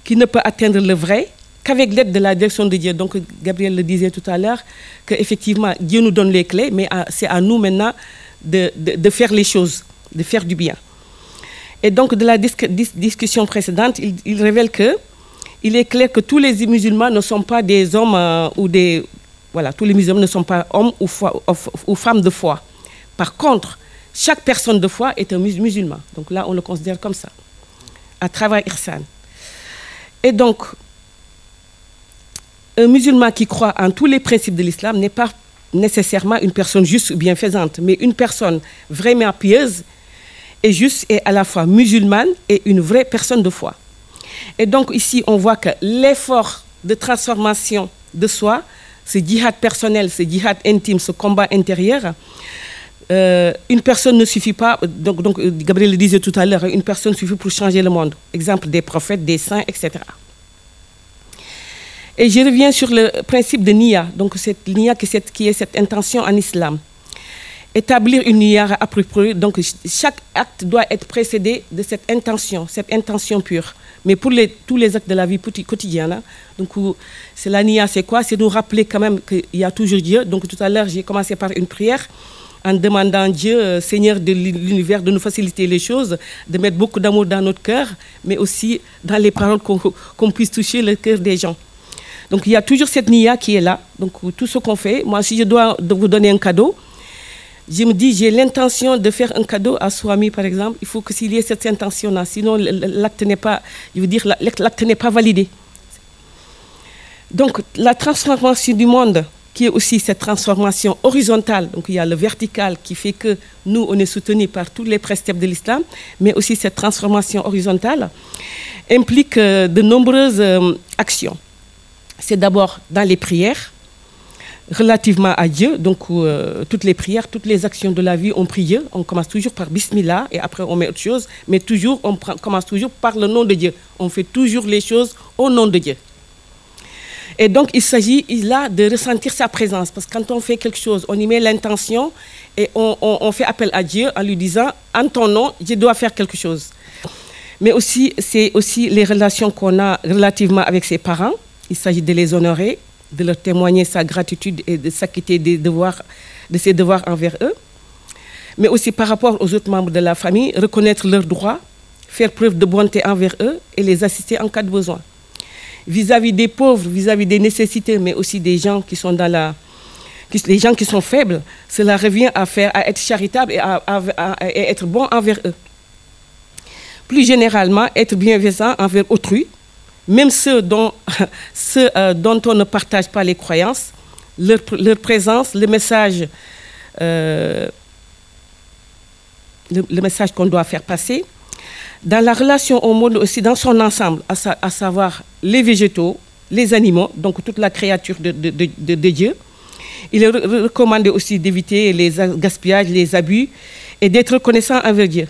qui ne peut atteindre le vrai qu'avec l'aide de la direction de Dieu. Donc, Gabriel le disait tout à l'heure, qu'effectivement, Dieu nous donne les clés, mais c'est à nous maintenant de, faire les choses, de faire du bien. Et donc, de la dis- dis- discussion précédente, il révèle que il est clair que tous les musulmans ne sont pas des hommes euh, ou des. Voilà, tous les musulmans ne sont pas hommes ou, ou- femmes de foi. Par contre, chaque personne de foi est un mus- musulman. Donc là, on le considère comme ça, à travers Irsan. Et donc, un musulman qui croit en tous les principes de l'islam n'est pas nécessairement une personne juste ou bienfaisante, mais une personne vraiment pieuse et juste et à la fois musulmane et une vraie personne de foi. Et donc ici, on voit que l'effort de transformation de soi, ce djihad personnel, ce djihad intime, ce combat intérieur, euh, une personne ne suffit pas, donc, Gabriel le disait tout à l'heure, une personne suffit pour changer le monde. Exemple des prophètes, des saints, etc. Et je reviens sur le principe de niya, donc cette niya qui, est cette intention en islam. Établir une niya appropriée, donc ch- chaque acte doit être précédé de cette intention, cette intention pure. Mais pour tous les actes de la vie quoti- quotidienne, hein, donc c'est la niya, c'est quoi? C'est nous rappeler quand même qu'il y a toujours Dieu. Donc tout à l'heure, j'ai commencé par une prière en demandant à Dieu, euh, Seigneur de l'univers, de nous faciliter les choses, de mettre beaucoup d'amour dans notre cœur, mais aussi dans les paroles qu'on puisse toucher le cœur des gens. Donc il y a toujours cette nia qui est là. Donc tout ce qu'on fait, moi si je dois vous donner un cadeau, je me dis j'ai l'intention de faire un cadeau à Swami par exemple, il faut que s'il y ait cette intention-là, sinon l'acte n'est pas, dire pas validé. Donc la transformation du monde, qui est aussi cette transformation horizontale. Donc il y a le vertical qui fait que nous, on est soutenus par tous les préceptes de l'islam, mais aussi cette transformation horizontale implique euh, de nombreuses euh, actions. C'est d'abord dans les prières, relativement à Dieu, donc euh, toutes les prières, toutes les actions de la vie, on prie. On commence toujours par Bismillah et après on met autre chose, mais toujours, on commence toujours par le nom de Dieu. On fait toujours les choses au nom de Dieu. Et donc, il s'agit là de ressentir sa présence. Parce que quand on fait quelque chose, on y met l'intention et on, fait appel à Dieu en lui disant, en ton nom, je dois faire quelque chose. Mais aussi, c'est aussi les relations qu'on a relativement avec ses parents. Il s'agit de les honorer, de leur témoigner sa gratitude et de s'acquitter des devoirs, de ses devoirs envers eux. Mais aussi par rapport aux autres membres de la famille, reconnaître leurs droits, faire preuve de bonté envers eux et les assister en cas de besoin vis-à-vis des pauvres, vis-à-vis des nécessités, mais aussi des gens qui sont dans la, les gens qui sont faibles, cela revient à faire, à être charitable et à, être bon envers eux. Plus généralement, être bienveillant envers autrui, même ceux euh, dont on ne partage pas les croyances, leur, présence, le message, euh, le message qu'on doit faire passer, dans la relation au monde aussi dans son ensemble, à, savoir les végétaux, les animaux, donc toute la créature de, Dieu. Il est recommandé aussi d'éviter les gaspillages, les abus et d'être reconnaissant envers Dieu.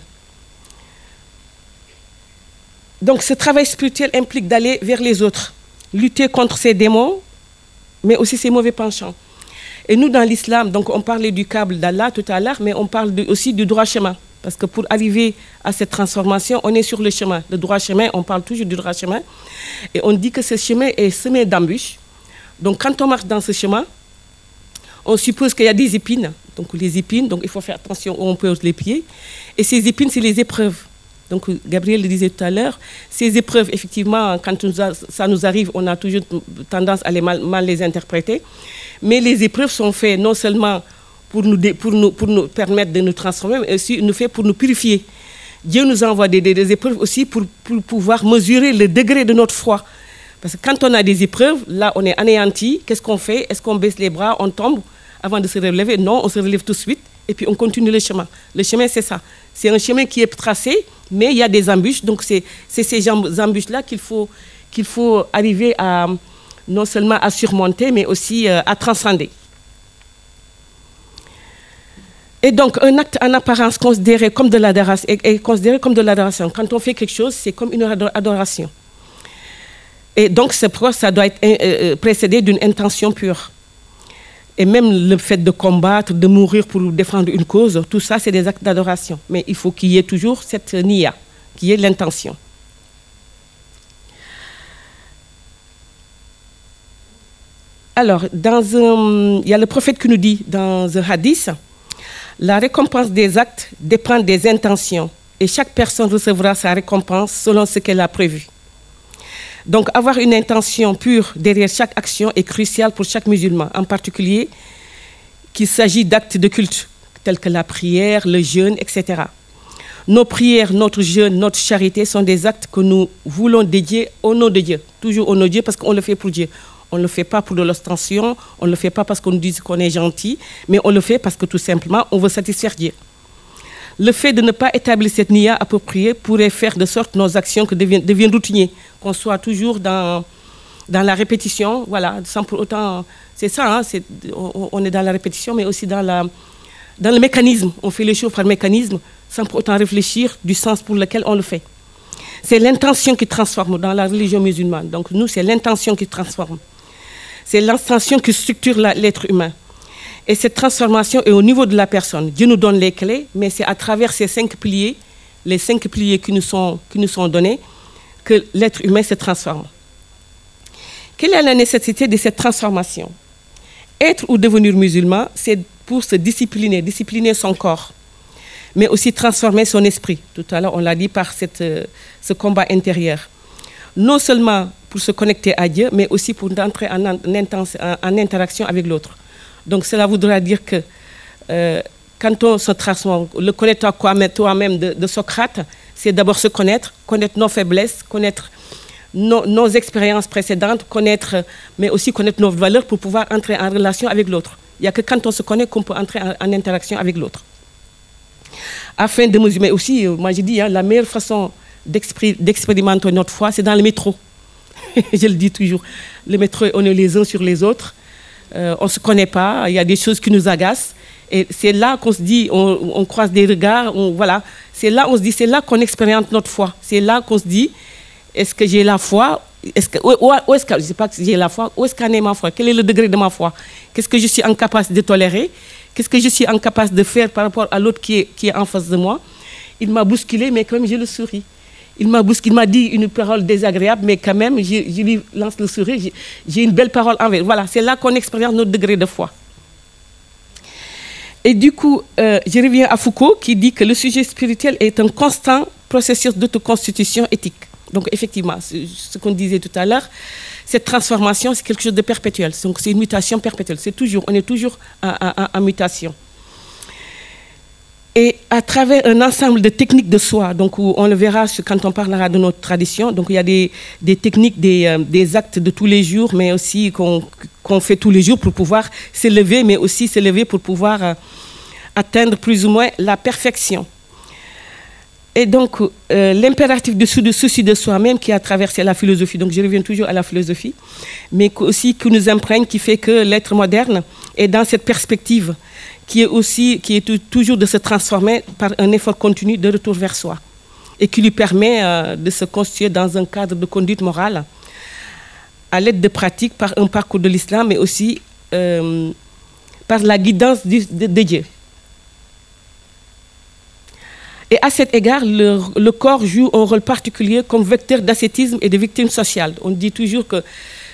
Donc ce travail spirituel implique d'aller vers les autres, lutter contre ces démons, mais aussi ces mauvais penchants. Et nous, dans l'islam, donc on parlait du câble d'Allah tout à l'heure, mais on parle aussi du droit chemin. Parce que pour arriver à cette transformation, on est sur le chemin. Le droit chemin, on parle toujours du droit chemin. Et on dit que ce chemin est semé d'embûches. Donc quand on marche dans ce chemin, on suppose qu'il y a des épines. Donc les épines, donc il faut faire attention où on pose les pieds. Et ces épines, c'est les épreuves. Donc Gabriel le disait tout à l'heure, ces épreuves, effectivement, quand ça nous arrive, on a toujours tendance à les mal les interpréter. Mais les épreuves sont faites non seulement pour nous, permettre de nous transformer, mais aussi nous fait pour nous purifier. Dieu nous envoie des, des, épreuves aussi pour, pour, pouvoir mesurer le degré de notre foi. Parce que quand on a des épreuves, là, on est anéanti. Qu'est-ce qu'on fait? Est-ce qu'on baisse les bras, on tombe avant de se relever? Non, on se relève tout de suite et puis on continue le chemin. Le chemin, c'est ça. C'est un chemin qui est tracé, mais il y a des embûches. Donc, c'est ces embûches-là qu'il faut, qu'il faut arriver à non seulement à surmonter, mais aussi euh, à transcender. Et donc, un acte en apparence considéré comme de l'adoration est, considéré comme de l'adoration. Quand on fait quelque chose, c'est comme une adoration. Et donc, c'est pourquoi ça doit être euh, euh, précédé d'une intention pure. Et même le fait de combattre, de mourir pour défendre une cause, tout ça, c'est des actes d'adoration. Mais il faut qu'il y ait toujours cette nia, qu'il y ait l'intention. Alors, dans il y a le prophète qui nous dit dans un hadith, la récompense des actes dépend des intentions et chaque personne recevra sa récompense selon ce qu'elle a prévu. Donc avoir une intention pure derrière chaque action est crucial pour chaque musulman, en particulier qu'il s'agit d'actes de culte tels que la prière, le jeûne, etc. Nos prières, notre jeûne, notre charité sont des actes que nous voulons dédier au nom de Dieu, toujours au nom de Dieu parce qu'on le fait pour Dieu. On ne le fait pas pour de l'ostension, on ne le fait pas parce qu'on nous dit qu'on est gentil, mais on le fait parce que tout simplement, on veut satisfaire Dieu. Le fait de ne pas établir cette nia appropriée pourrait faire de sorte nos actions deviennent, deviennent routiniers, qu'on soit toujours dans, la répétition, voilà, sans pour autant... C'est ça, hein, on, est dans la répétition, mais aussi dans le mécanisme. On fait les choses par mécanisme, sans pour autant réfléchir du sens pour lequel on le fait. C'est l'intention qui transforme dans la religion musulmane. Donc nous, c'est l'intention qui transforme. C'est l'intention qui structure l'être humain. Et cette transformation est au niveau de la personne. Dieu nous donne les clés, mais c'est à travers ces cinq piliers, les cinq piliers qui nous sont, qui nous sont donnés, que l'être humain se transforme. Quelle est la nécessité de cette transformation? Être ou devenir musulman, c'est pour se discipliner, discipliner son corps, mais aussi transformer son esprit. Tout à l'heure, on l'a dit par cette, euh, ce combat intérieur. Non seulement pour se connecter à Dieu, mais aussi pour entrer en, en, en interaction avec l'autre. Donc cela voudra dire que euh, quand on se transforme, le connaître toi-même de, Socrate, c'est d'abord se connaître, connaître nos faiblesses, connaître nos, expériences précédentes, connaître, mais aussi connaître nos valeurs pour pouvoir entrer en relation avec l'autre. Il n'y a que quand on se connaît qu'on peut entrer en, interaction avec l'autre. Afin de mesurer, aussi, euh, moi j'ai dit, hein, la meilleure façon d'expérimenter notre foi, c'est dans le métro. Je le dis toujours. Le métro, on est les uns sur les autres. Euh, on ne se connaît pas, il y a des choses qui nous agacent. Et c'est là qu'on se dit, on, croise des regards, on, voilà. C'est là, on se dit, c'est là qu'on expérimente notre foi. C'est là qu'on se dit, est-ce que j'ai la foi? Est-ce que, où, est-ce que, je sais pas si j'ai la foi, où est-ce qu'en est ma foi? Quel est le degré de ma foi? Qu'est-ce que je suis en capacité de tolérer? Qu'est-ce que je suis en capacité de faire par rapport à l'autre qui est, qui est en face de moi? Il m'a bousculé, mais quand même, je le souris. Il m'a dit une parole désagréable, mais quand même, je, lui lance le sourire. J'ai une belle parole envers. Voilà, c'est là qu'on expérimente notre degré de foi. Et du coup, euh, je reviens à Foucault qui dit que le sujet spirituel est un constant processus d'autoconstitution éthique. Donc effectivement, ce qu'on disait tout à l'heure, cette transformation, c'est quelque chose de perpétuel. Donc c'est une mutation perpétuelle. C'est toujours, on est toujours en, mutation. Et à travers un ensemble de techniques de soi, donc on le verra quand on parlera de notre tradition, donc il y a des, techniques, des, euh, des, actes de tous les jours, mais aussi qu'on qu fait tous les jours pour pouvoir s'élever, mais aussi s'élever pour pouvoir euh, atteindre plus ou moins la perfection. Et donc, euh, l'impératif de souci de soi-même qui a traversé la philosophie, donc je reviens toujours à la philosophie, mais aussi qui nous imprègne, qui fait que l'être moderne est dans cette perspective qui est aussi, qui est toujours de se transformer par un effort continu de retour vers soi et qui lui permet euh, de se constituer dans un cadre de conduite morale à l'aide de pratiques par un parcours de l'islam, mais aussi euh, par la guidance de, de Dieu. Et à cet égard, le, le, corps joue un rôle particulier comme vecteur d'ascétisme et de victime sociale. On dit toujours que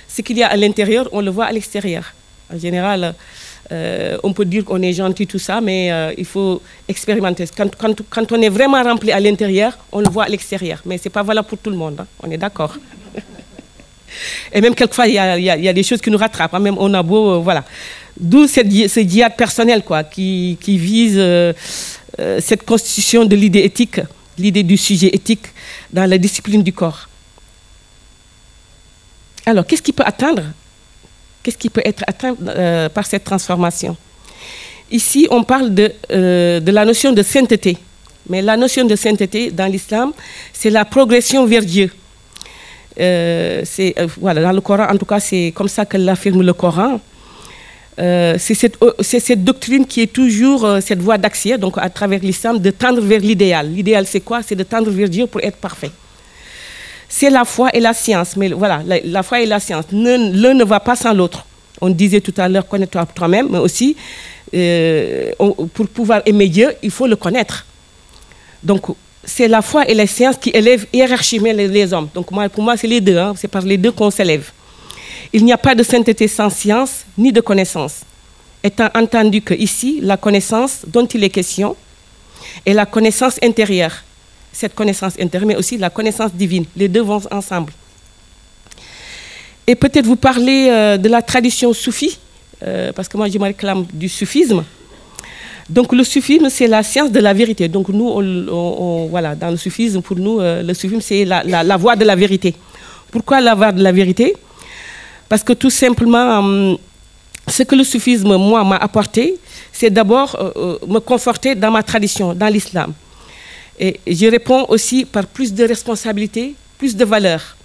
ce qu'il y a à l'intérieur, on le voit à l'extérieur. En général, euh, on peut dire qu'on est gentil, tout ça, mais euh, il faut expérimenter. Quand, on est vraiment rempli à l'intérieur, on le voit à l'extérieur. Mais ce n'est pas valable pour tout le monde, hein. on est d'accord. Et même quelquefois, il y, a, des choses qui nous rattrapent. Hein. Même on a beau, euh, voilà. D'où ce diade personnel, quoi, qui, qui vise cette constitution de l'idée éthique, l'idée du sujet éthique dans la discipline du corps. Alors, qu'est-ce qui peut atteindre Qu'est-ce qui peut être atteint euh, par cette transformation? Ici, on parle de, euh, de la notion de sainteté. Mais la notion de sainteté dans l'islam, c'est la progression vers Dieu. Euh, voilà, dans le Coran, en tout cas, c'est comme ça que l'affirme le Coran. Euh, c'est cette, cette, doctrine qui est toujours euh, cette voie d'accès, donc à travers l'islam, de tendre vers l'idéal. L'idéal, c'est quoi? C'est de tendre vers Dieu pour être parfait. C'est la foi et la science, mais voilà, la, foi et la science, l'un ne va pas sans l'autre. On disait tout à l'heure, connais-toi toi-même, mais aussi, euh, pour pouvoir aimer Dieu, il faut le connaître. Donc, c'est la foi et la science qui élèvent hiérarchiquement les, hommes. Donc, pour moi, c'est les deux, hein, c'est par les deux qu'on s'élève. Il n'y a pas de sainteté sans science ni de connaissance. Étant entendu que ici, la connaissance dont il est question est la connaissance intérieure. Cette connaissance intérieure, mais aussi la connaissance divine. Les deux vont ensemble. Et peut-être vous parler euh, de la tradition soufie, euh, parce que moi je me réclame du soufisme. Donc le soufisme, c'est la science de la vérité. Donc nous, voilà, dans le soufisme, pour nous, euh, le soufisme, c'est la, voie de la vérité. Pourquoi la voie de la vérité? Parce que tout simplement, euh, ce que le soufisme, moi, m'a apporté, c'est d'abord me conforter dans ma tradition, dans l'islam. Et je réponds aussi par plus de responsabilité, plus de valeur.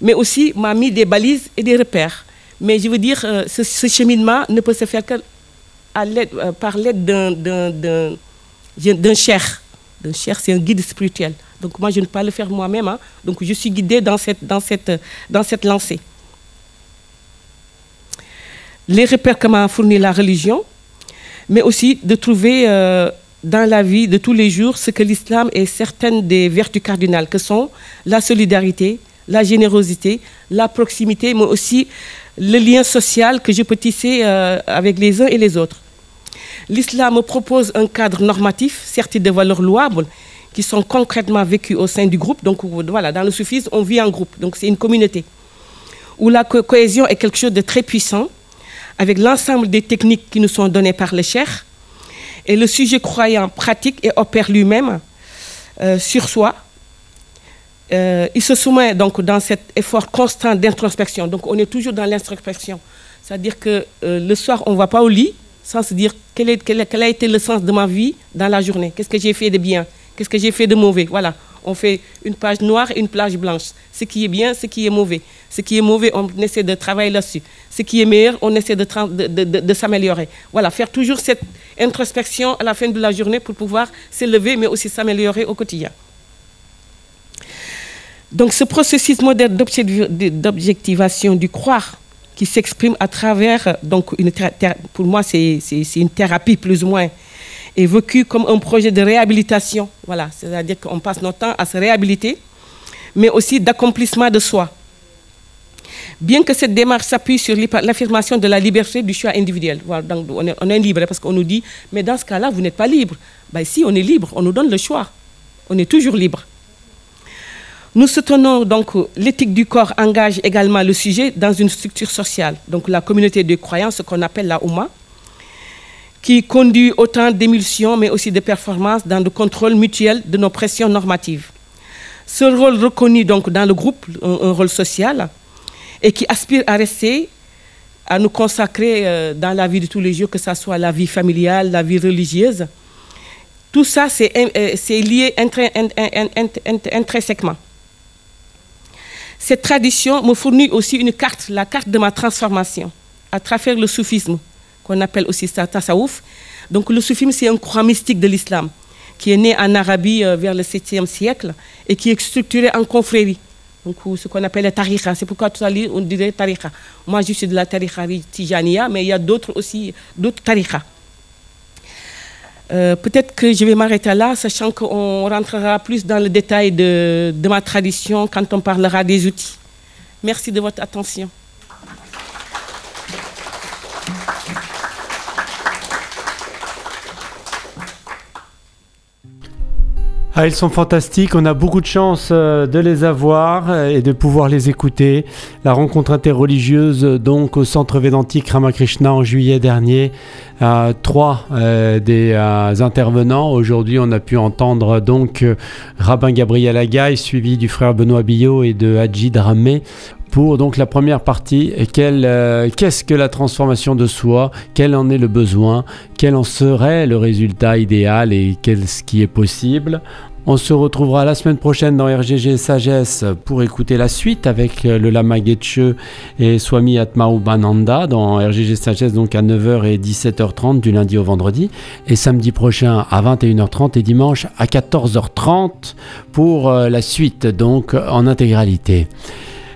Mais aussi m'a mis des balises et des repères. Mais je veux dire, euh, ce, cheminement ne peut se faire que l'aide, euh, par l'aide d'un cher. D'un cher, c'est un guide spirituel. Donc moi, je ne peux pas le faire moi-même. Hein. Donc je suis guidée dans cette, dans cette, dans cette lancée les repères que m'a fourni la religion, mais aussi de trouver euh, dans la vie de tous les jours ce que l'islam est certaines des vertus cardinales que sont la solidarité, la générosité, la proximité, mais aussi le lien social que je peux tisser euh, avec les uns et les autres. L'islam propose un cadre normatif, certes de valeurs louables, qui sont concrètement vécues au sein du groupe. Donc voilà, dans le soufisme, on vit en groupe, donc c'est une communauté, où la cohésion est quelque chose de très puissant, avec l'ensemble des techniques qui nous sont données par le cher, et le sujet croyant pratique et opère lui-même euh, sur soi. Euh, il se soumet donc dans cet effort constant d'introspection. Donc on est toujours dans l'introspection. C'est-à-dire que euh, le soir, on ne va pas au lit sans se dire quel, quel, a été le sens de ma vie dans la journée. Qu'est-ce que j'ai fait de bien? Qu'est-ce que j'ai fait de mauvais? Voilà. On fait une page noire et une page blanche. Ce qui est bien, ce qui est mauvais. Ce qui est mauvais, on essaie de travailler là-dessus. Ce qui est meilleur, on essaie de, s'améliorer. Voilà, faire toujours cette introspection à la fin de la journée pour pouvoir s'élever, mais aussi s'améliorer au quotidien. Donc ce processus moderne d'objectivation du croire qui s'exprime à travers, donc une pour moi c'est une thérapie plus ou moins, est vécu comme un projet de réhabilitation. Voilà, c'est-à-dire qu'on passe notre temps à se réhabiliter, mais aussi d'accomplissement de soi. Bien que cette démarche s'appuie sur l'affirmation de la liberté du choix individuel. On, est, libre parce qu'on nous dit, mais dans ce cas-là, vous n'êtes pas libre. Ben, si, on est libre, on nous donne le choix. On est toujours libre. Nous soutenons donc l'éthique du corps engage également le sujet dans une structure sociale, donc la communauté de croyance, ce qu'on appelle la Ouma, qui conduit autant d'émulsions mais aussi de performances dans le contrôle mutuel de nos pressions normatives. Ce rôle reconnu donc dans le groupe, un rôle social, et qui aspire à rester, à nous consacrer euh, dans la vie de tous les jours, que ce soit la vie familiale, la vie religieuse, tout ça c'est euh, lié intrinsèquement. Cette tradition me fournit aussi une carte, la carte de ma transformation, à travers le soufisme, qu'on appelle aussi tasawuf. Donc le soufisme, c'est un courant mystique de l'islam, qui est né en Arabie euh, vers le 7e siècle et qui est structuré en confrérie. Donc ce qu'on appelle la tariqa. C'est pourquoi tout à l'heure on dirait tariqa. Moi, je suis de la tariqa tijaniya, mais il y a d'autres aussi, d'autres tariqas. Euh, Peut-être que je vais m'arrêter là, sachant qu'on rentrera plus dans le détail de, ma tradition quand on parlera des outils. Merci de votre attention. Ah, ils sont fantastiques, on a beaucoup de chance euh, de les avoir et de pouvoir les écouter. La rencontre interreligieuse donc au centre védantique Ramakrishna en juillet dernier. Euh, trois euh, des euh, intervenants. Aujourd'hui, on a pu entendre donc Rabbin Gabriel Agaï, suivi du frère Benoît Billot et de Hadji Dramé pour donc la première partie, euh, qu'est-ce que la transformation de soi, quel en est le besoin, quel en serait le résultat idéal et qu'est-ce qui est possible? On se retrouvera la semaine prochaine dans RGG Sagesse pour écouter la suite avec le Lama Getche et Swami Atmaubananda dans RGG Sagesse donc à 9h et 17h30 du lundi au vendredi et samedi prochain à 21h30 et dimanche à 14h30 pour euh, la suite donc en intégralité.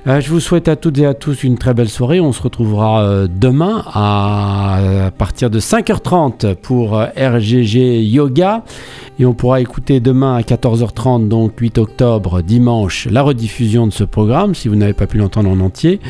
Euh, je vous souhaite à toutes et à tous une très belle soirée. On se retrouvera euh, demain à, à, partir de 5h30 pour euh, RGG Yoga. Et on pourra écouter demain à 14h30, donc 8 octobre, dimanche, la rediffusion de ce programme, si vous n'avez pas pu l'entendre en entier.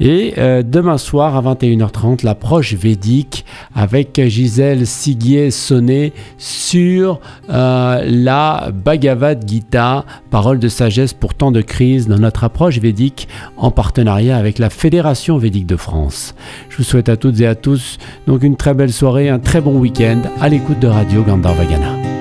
Et euh, demain soir à 21h30, l'approche védique avec Gisèle Siguier-Sonnet sur euh, la Bhagavad Gita, parole de sagesse pour tant de crises dans notre approche védique en partenariat avec la Fédération védique de France. Je vous souhaite à toutes et à tous donc une très belle soirée, un très bon week-end à l'écoute de Radio Gandharvagana.